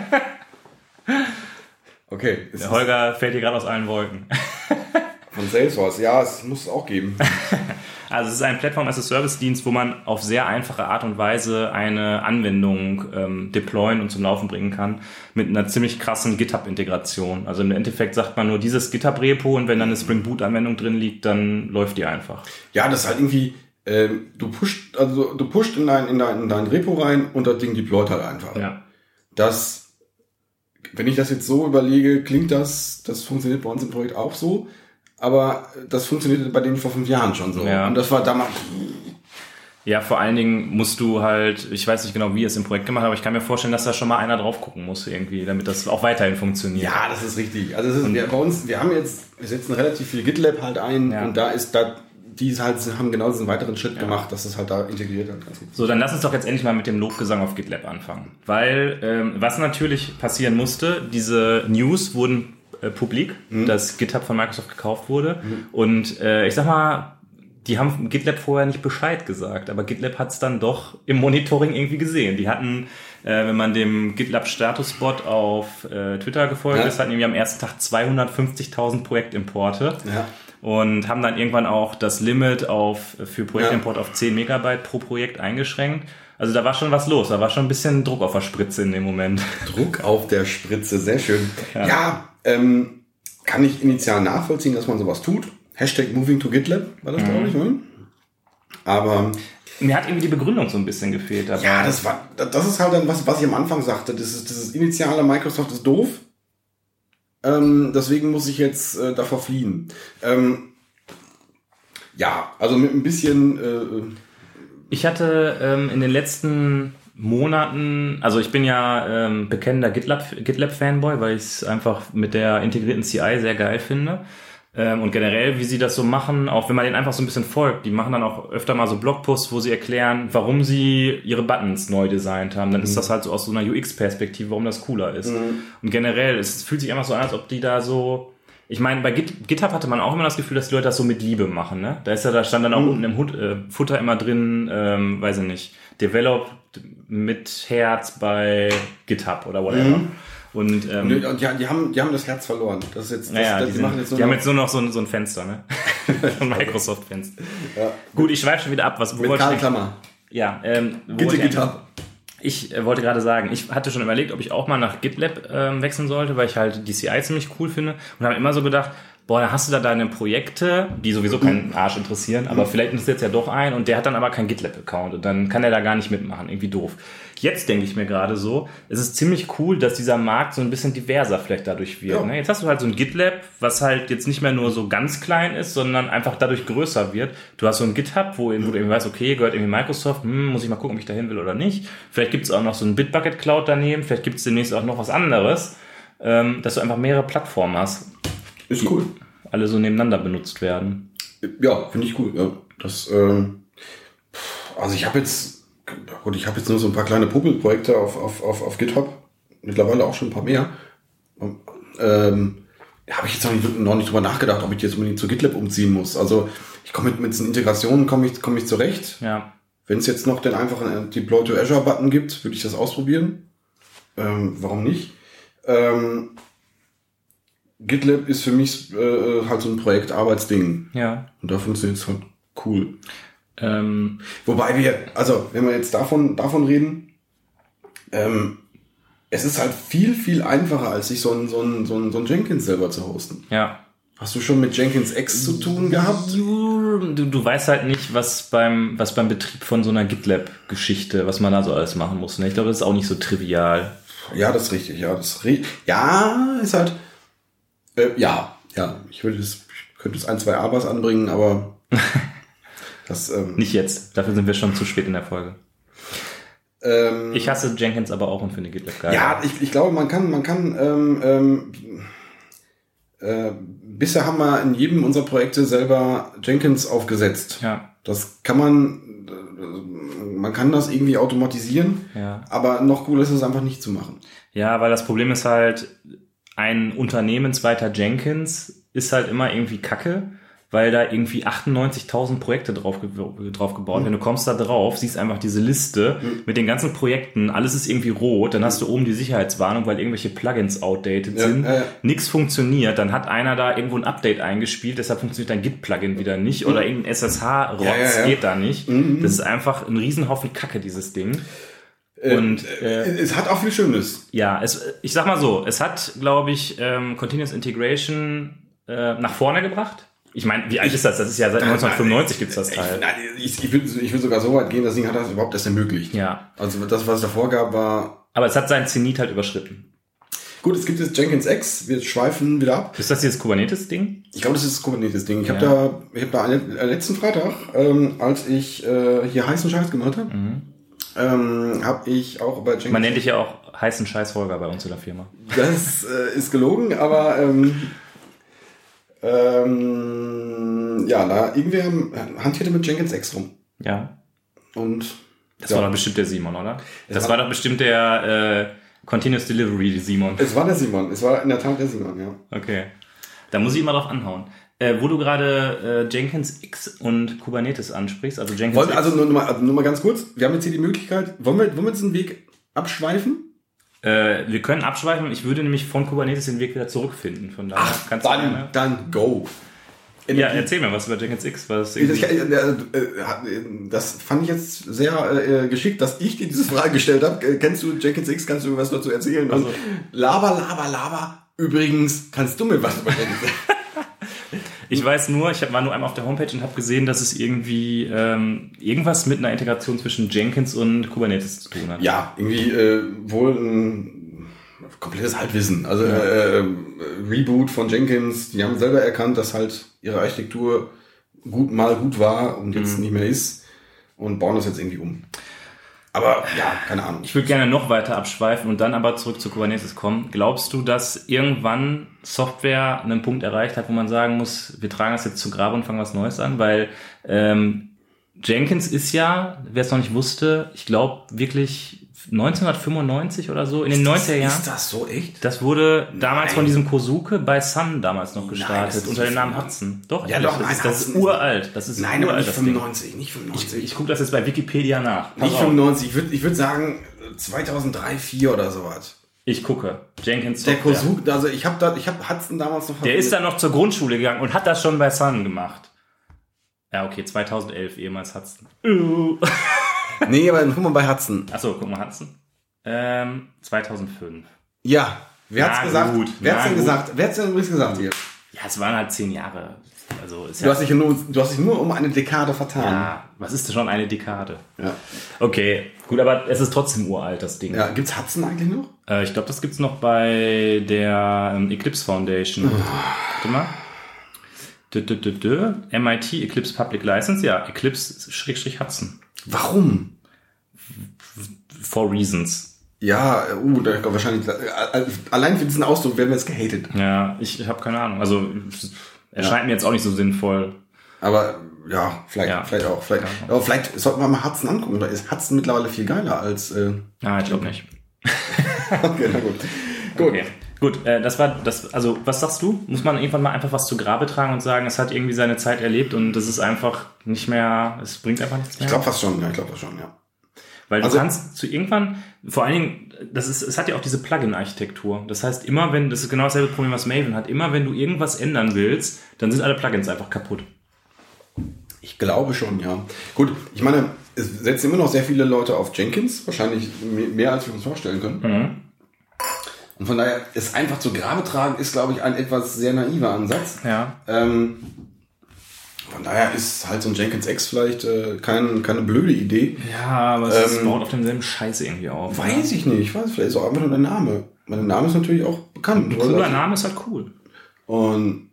okay. der Holger fällt hier gerade aus allen Wolken. von Salesforce. Ja, es muss es auch geben. Also es ist ein Plattform-as-a-Service-Dienst, wo man auf sehr einfache Art und Weise eine Anwendung ähm, deployen und zum Laufen bringen kann mit einer ziemlich krassen GitHub-Integration. Also im Endeffekt sagt man nur dieses GitHub-Repo und wenn dann eine Spring Boot-Anwendung drin liegt, dann läuft die einfach. Ja, das ist halt irgendwie, ähm, du pusht, also du pusht in dein, in dein, in dein Repo rein und das Ding deployt halt einfach. Ja. Das, wenn ich das jetzt so überlege, klingt das, das funktioniert bei uns im Projekt auch so, aber das funktionierte bei denen vor fünf Jahren schon so. Ja. Und das war damals, Ja, vor allen Dingen musst du halt, ich weiß nicht genau, wie ihr es im Projekt gemacht habt, aber ich kann mir vorstellen, dass da schon mal einer drauf gucken muss irgendwie, damit das auch weiterhin funktioniert. ja, das ist richtig. Also ist, wir, bei uns, wir haben jetzt, wir setzen relativ viel GitLab halt ein Ja. und da ist, da die halt haben genau diesen weiteren Schritt gemacht, dass es halt da integriert hat. So, dann lass uns doch jetzt endlich mal mit dem Lobgesang auf GitLab anfangen. Weil, ähm, was natürlich passieren musste, diese News wurden äh, publik, dass GitHub von Microsoft gekauft wurde. Und äh, ich sag mal, die haben GitLab vorher nicht Bescheid gesagt, aber GitLab hat es dann doch im Monitoring irgendwie gesehen. Die hatten, äh, wenn man dem GitLab Statusbot auf äh, Twitter gefolgt Ja. ist, hatten irgendwie am ersten Tag 250.000 Projektimporte Ja. und haben dann irgendwann auch das Limit auf für Projektimport auf 10 Megabyte pro Projekt eingeschränkt. Also da war schon was los, da war schon ein bisschen Druck auf der Spritze in dem Moment. Druck auf der Spritze, sehr schön. Ja, ähm, kann ich initial nachvollziehen, dass man sowas tut. Hashtag moving to GitLab war das, glaube ich. Ne? Aber Mir hat irgendwie die Begründung so ein bisschen gefehlt. Aber ja, das war, das ist halt dann was, was ich am Anfang sagte. Das ist, dieses initiale Microsoft ist doof. Ähm, deswegen muss ich jetzt äh, davor fliehen. Ähm, ja, also mit ein bisschen, äh, Ich hatte ähm, in den letzten Monaten, also ich bin ja ähm, bekennender GitLab, GitLab-Fanboy, weil ich es einfach mit der integrierten CI sehr geil finde. Ähm, und generell, wie sie das so machen, auch wenn man denen einfach so ein bisschen folgt, die machen dann auch öfter mal so Blogposts, wo sie erklären, warum sie ihre Buttons neu designt haben. Dann ist das halt so aus so einer UX-Perspektive, warum das cooler ist. Und generell, es fühlt sich einfach so an, als ob die da so ich meine, bei Git, GitHub hatte man auch immer das Gefühl, dass die Leute das so mit Liebe machen. Ne? Da ist ja, da stand dann auch unten im Hut, äh, Futter immer drin, ähm, weiß ich nicht, developed mit Herz bei GitHub oder whatever. Und ähm, und die, die, haben, die haben das Herz verloren. Das ist jetzt, das, naja, das, die, die machen jetzt nur die haben noch jetzt nur noch so ein, so ein Fenster, ne? ein Microsoft-Fenster. Ja. Gut, ich schweife schon wieder ab. Was, wo mit ich Karl eigentlich- Klammer. Ja, ähm, Gitte ich GitHub. ich äh, wollte gerade sagen, ich hatte schon überlegt, ob ich auch mal nach GitLab ähm, wechseln sollte, weil ich halt die CI ziemlich cool finde und habe immer so gedacht, boah, da hast du da deine Projekte, die sowieso keinen Arsch interessieren, aber vielleicht interessiert es ja doch ein und der hat dann aber keinen GitLab-Account und dann kann er da gar nicht mitmachen, irgendwie doof. Jetzt denke ich mir gerade so, es ist ziemlich cool, dass dieser Markt so ein bisschen diverser vielleicht dadurch wird. Ja. Ne? Jetzt hast du halt so ein GitLab, was halt jetzt nicht mehr nur so ganz klein ist, sondern einfach dadurch größer wird. Du hast so ein GitHub, wo, du irgendwie weißt, okay, gehört irgendwie Microsoft, hm, muss ich mal gucken, ob ich da hin will oder nicht. Vielleicht gibt es auch noch so ein Bitbucket Cloud daneben, vielleicht gibt es demnächst auch noch was anderes, ähm, dass du einfach mehrere Plattformen hast, Ist cool. alle so nebeneinander benutzt werden. Ja, finde ich cool. Ja. Das, ähm, also ich habe jetzt, gut, ich habe jetzt nur so ein paar kleine Puppelprojekte auf, auf, auf, auf GitHub. Mittlerweile auch schon ein paar mehr. Ähm, ja, habe ich jetzt noch nicht, noch nicht drüber nachgedacht, ob ich jetzt unbedingt zu GitLab umziehen muss. Also ich komme mit, mit diesen Integrationen komme ich, komme ich zurecht. Ja, Wenn es jetzt noch den einfachen Deploy to Azure Button gibt, würde ich das ausprobieren. Ähm, warum nicht? Ähm, GitLab ist für mich äh, halt so ein Projektarbeitsding. ja. Und da funktioniert es halt cool. Ähm, Wobei wir, also wenn wir jetzt davon, davon reden, ähm, es ist halt viel, viel einfacher, als sich so ein, so ein, so ein, so ein Jenkins selber zu hosten. ja. Hast du schon mit Jenkins X zu tun gehabt? Du, du weißt halt nicht, was beim, was beim Betrieb von so einer GitLab-Geschichte, was man da so alles machen muss. Ne? Ich glaube, das ist auch nicht so trivial. Ja, das ist richtig, ja. Das ri- ja, ist halt. Äh, ja, ja. Ich würde es, könnte es ein, zwei Abers anbringen, aber das, ähm, Nicht jetzt. Dafür sind wir schon zu spät in der Folge. ähm, Ich hasse Jenkins aber auch und finde GitLab geil. Ja, ich, ich glaube, man kann, man kann, ähm, ähm, äh, bisher haben wir in jedem unserer Projekte selber Jenkins aufgesetzt. Ja, Das kann man, man kann das irgendwie automatisieren, ja. aber noch cooler ist es einfach nicht zu machen. Ja, weil das Problem ist halt, ein unternehmensweiter Jenkins ist halt immer irgendwie kacke, weil da irgendwie 98.000 Projekte drauf, drauf gebaut. Wenn du kommst da drauf, siehst einfach diese Liste mit den ganzen Projekten, alles ist irgendwie rot, dann hast du oben die Sicherheitswarnung, weil irgendwelche Plugins outdated Ja, sind. ja, ja. Nix funktioniert, dann hat einer da irgendwo ein Update eingespielt, deshalb funktioniert dein Git-Plugin wieder nicht oder irgendein SSH-Rotz geht da nicht. Das ist einfach ein Riesenhaufen Kacke, dieses Ding. Und äh, es hat auch viel Schönes. ja, es, ich sag mal so, es hat, glaube ich, ähm, Continuous Integration äh, nach vorne gebracht. Ich meine, wie alt ist das? Das ist ja seit 1995 gibt's das Ich, Teil. ich, ich, will, ich will sogar so weit gehen, das Ding hat das überhaupt erst ermöglicht. Ja, Also das, was es davor gab, war. aber es hat seinen Zenit halt überschritten. Gut, es gibt jetzt Jenkins X, wir schweifen wieder ab. Ist das dieses Kubernetes-Ding? Ich glaube, das ist das Kubernetes-Ding. Ich Ja. habe da, ich hab da äh, letzten Freitag, ähm, als ich äh, hier heißen Scheiß gemacht habe, ähm, habe ich auch bei Jenkins Man nennt dich ja auch heißen Scheiß Holger bei uns in der Firma. Das äh, ist gelogen, aber ähm, Ähm, ja, da irgendwer hantierte mit Jenkins X rum. Ja. Und Das ja, war doch bestimmt der Simon, oder? Das war- war doch bestimmt der äh, Continuous Delivery Simon. es war der Simon. Es war in der Tat der Simon, ja. Okay. Da muss ich immer drauf anhauen. Äh, wo du gerade äh, Jenkins X und Kubernetes ansprichst, also Jenkins Wollen, X. also nur, nur, mal, also nur mal ganz kurz. Wir haben jetzt hier die Möglichkeit. Wollen wir, wollen wir diesen Weg abschweifen? Äh, wir können abschweifen. Ich würde nämlich von Kubernetes den Weg wieder zurückfinden. Von daher kannst du dann, gerne. dann go. Ja, erzähl mir was über Jenkins X. Was Ich, ich, äh, das fand ich jetzt sehr äh, geschickt, dass ich dir diese Frage gestellt habe. Äh, Kennst du Jenkins X? Kannst du mir was dazu erzählen? Also- laber, laber, laber. Übrigens, kannst du mir was über Jenkins X? Ich weiß nur, ich hab- war nur einmal auf der Homepage und habe gesehen, dass es irgendwie ähm, irgendwas mit einer Integration zwischen Jenkins und Kubernetes zu tun hat. ja, irgendwie äh, wohl ein komplettes Halbwissen. Also äh, äh, Reboot von Jenkins. Die haben selber erkannt, dass halt ihre Architektur gut mal gut war und jetzt nicht mehr ist und bauen das jetzt irgendwie um. Aber ja, keine Ahnung. Ich würde gerne noch weiter abschweifen und dann aber zurück zu Kubernetes kommen. Glaubst du, dass irgendwann Software einen Punkt erreicht hat, wo man sagen muss, wir tragen das jetzt zu Grabe und fangen was Neues an? Weil ähm, Jenkins ist ja, wer es noch nicht wusste, ich glaube wirklich 1995 oder so, in den 90er Jahren. Ist das so echt? Das wurde damals Nein. von diesem Kosuke bei Sun damals noch gestartet, das ist unter dem Namen. Hudson. Doch, Ja, doch, das, nein, ist, das ist uralt. Das ist Nein, aber uralt, nicht das Ding. 95, nicht 95. Ich gucke das jetzt bei Wikipedia nach. Pass nicht auf. 95, ich würde ich würd sagen 2003, 2004 oder sowas. Ich gucke. Jenkins Der. Kosuke, also ich habe da, ich habe Hudson damals noch Der ist dann noch zur Grundschule gegangen und hat das schon bei Sun gemacht. Ja, okay, 2011, ehemals Hudson. Nee, aber dann guck mal bei Hudson. Achso, guck mal, Hudson. Ähm, 2005. Ja, wer hat's Na gesagt? gut, wer hat's denn gut. gesagt? Wer hat's denn übrigens gesagt hier? Ja, es waren halt zehn Jahre. Also Du ja, hast dich nur, du hast dich nur um eine Dekade vertan. ja, was ist denn schon eine Dekade? Ja. Okay, gut, aber es ist trotzdem uralt, das Ding. ja. Gibt's Hudson eigentlich noch? Äh, ich glaube, das gibt's noch bei der ähm, Eclipse Foundation. Warte mal. Dö, dö, dö. MIT Eclipse Public License, ja, Eclipse-Hudson. Warum? For reasons. Ja, uh, da wahrscheinlich, äh, allein für diesen Ausdruck werden wir jetzt gehatet. Ja, ich, ich habe keine Ahnung. Also erscheint mir jetzt auch nicht so sinnvoll. Aber ja, vielleicht, Ja. vielleicht auch. Vielleicht, Ja. aber vielleicht sollten wir mal Hudson angucken. Da ist Hudson mittlerweile viel geiler als. Äh, Ah, ich glaube nicht. okay, na gut. Gut. Okay. Gut, äh, das war das. Also, was sagst du? Muss man irgendwann mal einfach was zu Grabe tragen und sagen, es hat irgendwie seine Zeit erlebt und das ist einfach nicht mehr, es bringt einfach nichts mehr? Ich glaube fast schon, ja, ich glaube fast schon, ja. Weil Also- du kannst zu irgendwann, vor allen Dingen, das ist, es hat ja auch diese Plugin-Architektur. Das heißt, immer wenn, das ist genau dasselbe Problem, was Maven hat, immer wenn du irgendwas ändern willst, dann sind alle Plugins einfach kaputt. Ich glaube schon, ja. Gut, ich meine, es setzen immer noch sehr viele Leute auf Jenkins, wahrscheinlich me- mehr als wir uns vorstellen können. Mhm. Und von daher, es einfach zu Grabe tragen, ist, glaube ich, ein etwas sehr naiver Ansatz. Ja. Ähm, von daher ist halt so ein Jenkins X vielleicht äh, kein, keine blöde Idee. Ja, aber es Ähm, baut auf demselben Scheiß irgendwie auf. Weiß ich nicht, ich weiß, vielleicht ist auch einfach nur der Name. Mein Name ist natürlich auch bekannt. Ein oder? cooler Name ist halt cool. Und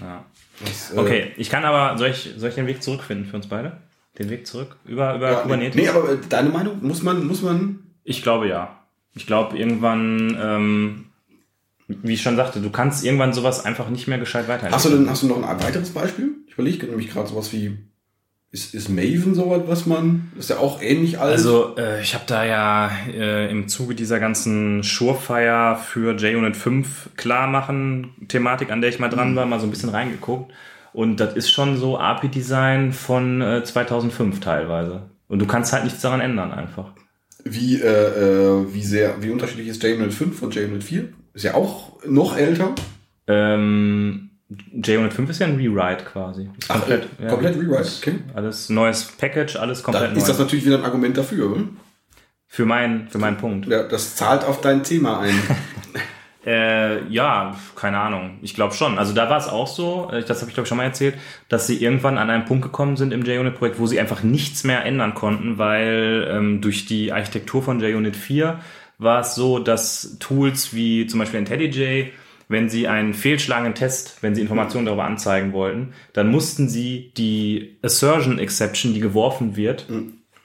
Ja. das, äh, Okay, ich kann aber, soll ich, soll ich den Weg zurückfinden für uns beide? Den Weg zurück? Über, über ja, Kubernetes? Nee, aber äh, deine Meinung, muss man, muss man, Ich glaube ja. Ich glaube irgendwann, ähm, wie ich schon sagte, du kannst irgendwann sowas einfach nicht mehr gescheit weiterentwickeln. hast du denn, hast du noch ein weiteres Beispiel? Ich überlege nämlich gerade sowas wie, ist, ist Maven sowas, was man, ist ja auch ähnlich alt. Also äh, ich habe da ja äh, im Zuge dieser ganzen Surefire für JUnit 5 klarmachen Thematik, an der ich mal dran war, mal so ein bisschen reingeguckt. Und das ist schon so API-Design von äh, 2005 teilweise. Und du kannst halt nichts daran ändern einfach. Wie, äh, äh, wie sehr, wie unterschiedlich ist JUnit 5 von JUnit 4? Ist ja auch noch älter. Ähm, JUnit 5 ist ja ein Rewrite quasi. Ist Ach, äh, komplett Rewrite, okay. Alles neues Package, alles komplett Dann neu. ist das natürlich wieder ein Argument dafür. Oder? für, mein, für meinen Punkt. Ja, das zahlt auf dein Thema ein. Äh, ja, keine Ahnung. Ich glaube schon. Also da war es auch so, äh, das habe ich glaube ich schon mal erzählt, dass sie irgendwann an einen Punkt gekommen sind im JUnit-Projekt, wo sie einfach nichts mehr ändern konnten, weil ähm, durch die Architektur von JUnit 4 war es so, dass Tools wie zum Beispiel IntelliJ, wenn sie einen fehlschlagenden Test, wenn sie Informationen darüber anzeigen wollten, dann mussten sie die Assertion Exception, die geworfen wird,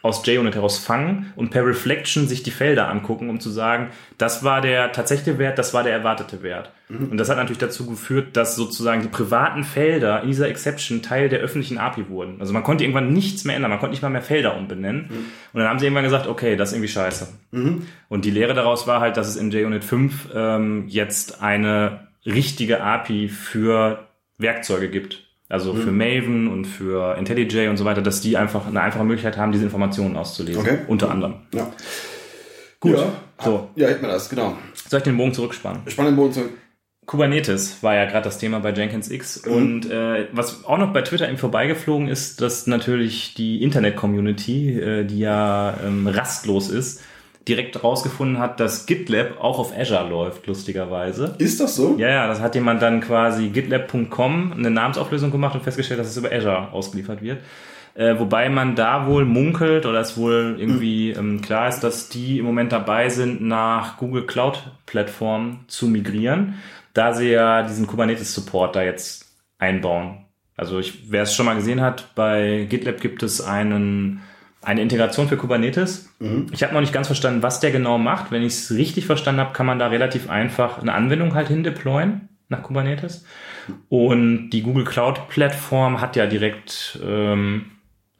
aus JUnit heraus fangen und per Reflection sich die Felder angucken, um zu sagen, das war der tatsächliche Wert, das war der erwartete Wert. Und das hat natürlich dazu geführt, dass sozusagen die privaten Felder in dieser Exception Teil der öffentlichen API wurden. Also man konnte irgendwann nichts mehr ändern, man konnte nicht mal mehr Felder umbenennen. Und dann haben sie irgendwann gesagt, okay, das ist irgendwie scheiße. Und die Lehre daraus war halt, dass es in JUnit 5 ähm, jetzt eine richtige API für Werkzeuge gibt. Also für Maven und für IntelliJ und so weiter, dass die einfach eine einfache Möglichkeit haben, diese Informationen auszulesen. Okay. Unter anderem. Ja. Gut. Ja, So. ja hätten wir das, genau. Soll ich den Bogen zurückspannen? Spannenden Boden zurück. Kubernetes war ja gerade das Thema bei Jenkins X. Mhm. Und äh, was auch noch bei Twitter eben vorbeigeflogen ist, dass natürlich die Internet-Community, äh, die ja ähm, rastlos ist, direkt rausgefunden hat, dass GitLab auch auf Azure läuft, lustigerweise. Ist das so? Ja, ja, das hat jemand dann quasi gitlab.com eine Namensauflösung gemacht und festgestellt, dass es über Azure ausgeliefert wird. Äh, wobei man da wohl munkelt oder es wohl irgendwie ähm, klar ist, dass die im Moment dabei sind, nach Google Cloud Plattform zu migrieren, da sie ja diesen Kubernetes Support da jetzt einbauen. Also ich, wer es schon mal gesehen hat, bei GitLab gibt es einen eine Integration für Kubernetes. Ich habe noch nicht ganz verstanden, was der genau macht. Wenn ich es richtig verstanden habe, kann man da relativ einfach eine Anwendung halt hin deployen nach Kubernetes. Und die Google Cloud Plattform hat ja direkt ähm,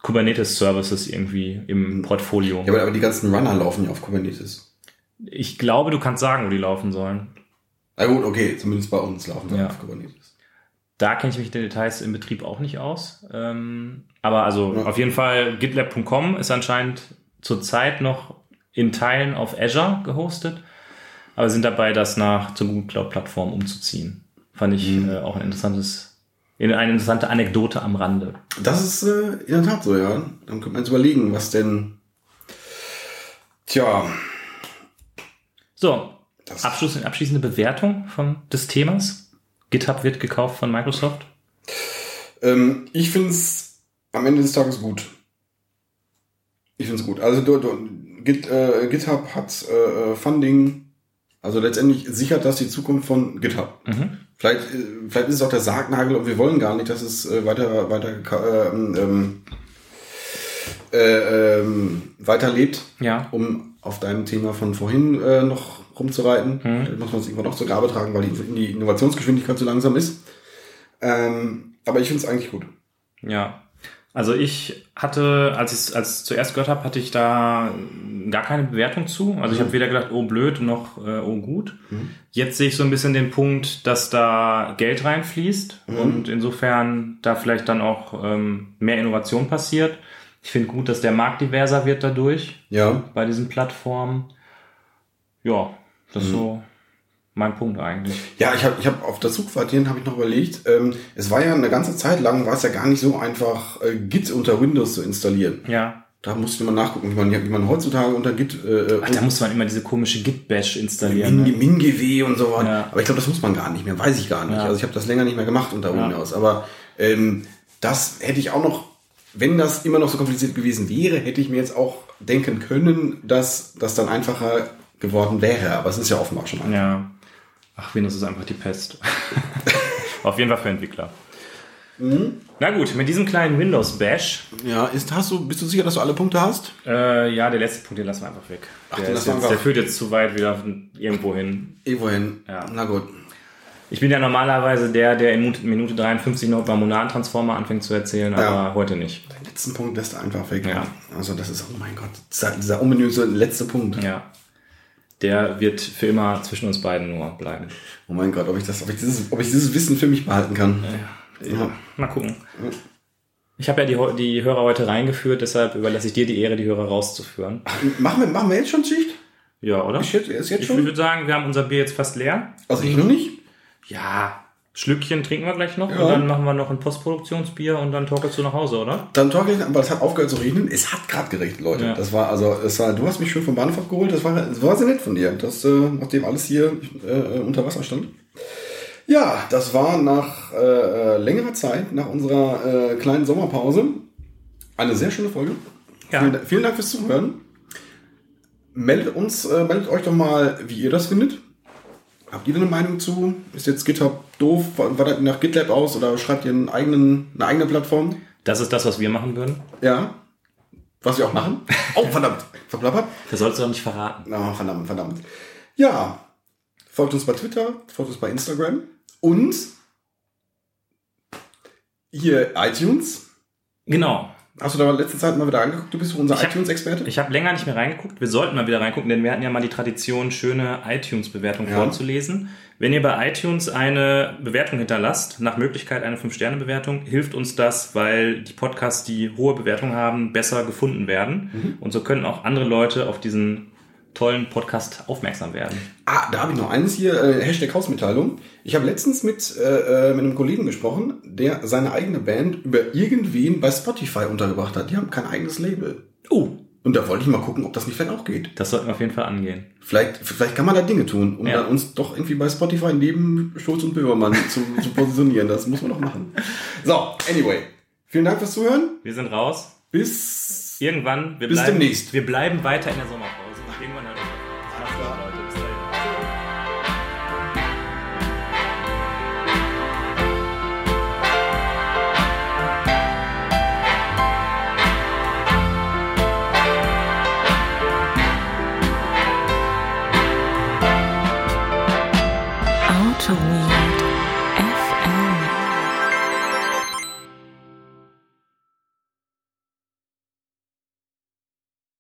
Kubernetes Services irgendwie im Portfolio. Ja, aber, aber die ganzen Runner laufen ja auf Kubernetes. Ich glaube, du kannst sagen, wo die laufen sollen. Na gut, okay, zumindest bei uns laufen sie Ja. auf Kubernetes. Da kenne ich mich in den Details im Betrieb auch nicht aus. Ähm, aber also Ja. auf jeden Fall gitlab.com ist anscheinend zurzeit noch in Teilen auf Azure gehostet, aber sind dabei, das nach zur Google Cloud Plattform umzuziehen. Fand ich Mhm. äh, auch ein interessantes, eine interessante Anekdote am Rande. Das ist äh, in der Tat so, ja. Dann könnte man jetzt überlegen, was denn. Tja, So, Abschluss, abschließende Bewertung von, des Themas. GitHub wird gekauft von Microsoft. ähm, ich finde es am Ende des Tages gut. Ich finde es gut. Also du, du, Git, äh, GitHub hat äh, äh, Funding. Also letztendlich sichert das die Zukunft von GitHub. Mhm. Vielleicht, äh, vielleicht ist es auch der Sargnagel und wir wollen gar nicht, dass es äh, weiter, weiter, äh, ähm, äh, ähm, weiterlebt, Ja. um auf dein Thema von vorhin äh, noch rumzureiten. Mhm. Da muss man es irgendwann noch zur Gabe tragen, weil die, die Innovationsgeschwindigkeit zu langsam ist. Ähm, aber ich finde es eigentlich gut. Ja. Also ich hatte, als ich es als zuerst gehört habe, hatte ich da gar keine Bewertung zu. Also ich habe weder gedacht, oh blöd, noch äh, oh gut. Jetzt sehe ich so ein bisschen den Punkt, dass da Geld reinfließt und insofern da vielleicht dann auch ähm, mehr Innovation passiert. Ich finde gut, dass der Markt diverser wird dadurch Ja. bei diesen Plattformen. Ja, das ist so mein Punkt eigentlich. Ja, ich habe ich hab auf das Zugquartieren habe ich noch überlegt. Ähm, es war ja eine ganze Zeit lang, war es ja gar nicht so einfach, äh, Git unter Windows zu installieren. Ja. Da musste man nachgucken, wie man, wie man heutzutage unter Git äh, Ach, da muss man immer diese komische Git-Bash installieren. Min, Ne? MinGW und so weiter. Ja. Aber ich glaube, das muss man gar nicht mehr, weiß ich gar nicht. Ja. Also ich habe das länger nicht mehr gemacht unter Ja. Windows. Aber ähm, das hätte ich auch noch, wenn das immer noch so kompliziert gewesen wäre, hätte ich mir jetzt auch denken können, dass das dann einfacher geworden wäre. Aber es ist ja offenbar schon einfach. Ja. Ach, Windows ist einfach die Pest. Auf jeden Fall für Entwickler. Mhm. Na gut, mit diesem kleinen Windows-Bash, Ja, ist, hast du, bist du sicher, dass du alle Punkte hast? äh, ja, der letzte Punkt, den lassen wir einfach weg. Ach, der, den lassen wir jetzt, der führt jetzt zu weit wieder irgendwo hin. Irgendwohin. Ja. Na gut. Ich bin ja normalerweise der, der in Minute- Minute 53 noch über Monad-Transformer anfängt zu erzählen, aber Ja. heute nicht. Den letzten Punkt lässt du einfach weg. Ja. Also das ist, oh mein Gott, dieser, dieser ominöse letzte Punkt. Ja. Der wird für immer zwischen uns beiden nur bleiben. Oh mein Gott, ob ich, das, ob, ich dieses, ob ich dieses Wissen für mich behalten kann. Ja. Mal gucken. Ich habe ja die, die Hörer heute reingeführt, deshalb überlasse ich dir die Ehre, die Hörer rauszuführen. Machen, wir, machen wir jetzt schon Schicht? Ja, oder? Ist jetzt, jetzt Ich schon? würde sagen, wir haben unser Bier jetzt fast leer. Also ich noch nicht. Ja, Schlückchen trinken wir gleich noch Ja. und dann machen wir noch ein Postproduktionsbier und dann torkelst du nach Hause, oder? Dann torkel ich, aber es hat aufgehört zu regnen. Es hat gerade geregnet, Leute. Ja. Das war also, es war, du hast mich schön vom Bahnhof abgeholt. Das war, das war sehr nett von dir. Das, äh, nachdem alles hier äh, unter Wasser stand. Ja, das war nach äh, äh, längerer Zeit, nach unserer äh, kleinen Sommerpause, eine sehr schöne Folge. Ja. Vielen, vielen Dank fürs Zuhören. Meldet uns, äh, meldet euch doch mal, wie ihr das findet. Habt ihr da eine Meinung zu? Ist jetzt GitHub doof? Wandert ihr nach GitLab aus oder schreibt ihr einen eigenen, eine eigene Plattform? Das ist das, was wir machen würden. Ja. Was wir auch machen. Oh, verdammt. Verplappert. Das sollst du doch nicht verraten. Na, verdammt, verdammt. Ja. Folgt uns bei Twitter, folgt uns bei Instagram und hier iTunes. Genau. Hast du da in letzter Zeit mal wieder angeguckt? Du bist unser hab- iTunes-Experte? Ich habe länger nicht mehr reingeguckt. Wir sollten mal wieder reingucken, denn wir hatten ja mal die Tradition, schöne iTunes-Bewertungen Ja. vorzulesen. Wenn ihr bei iTunes eine Bewertung hinterlasst, nach Möglichkeit eine 5-Sterne-Bewertung, hilft uns das, weil die Podcasts, die hohe Bewertungen haben, besser gefunden werden. Mhm. Und so können auch andere Leute auf diesen tollen Podcast aufmerksam werden. Ah, da habe ich noch eines hier, äh, Hashtag Hausmitteilung. Ich habe letztens mit, äh, äh, mit einem Kollegen gesprochen, der seine eigene Band über irgendwen bei Spotify untergebracht hat. Die haben kein eigenes Label. Oh, Und da wollte ich mal gucken, ob das nicht vielleicht auch geht. das sollten wir auf jeden Fall angehen. Vielleicht, vielleicht kann man da Dinge tun, um Ja. uns doch irgendwie bei Spotify neben Schulz und Böhmermann zu, zu positionieren. Das muss man doch machen. So, anyway. Vielen Dank fürs Zuhören. Wir sind raus. Bis Irgendwann, wir Bis bleiben, demnächst. Wir bleiben weiter in der Sommerpause. Irgendwann halt.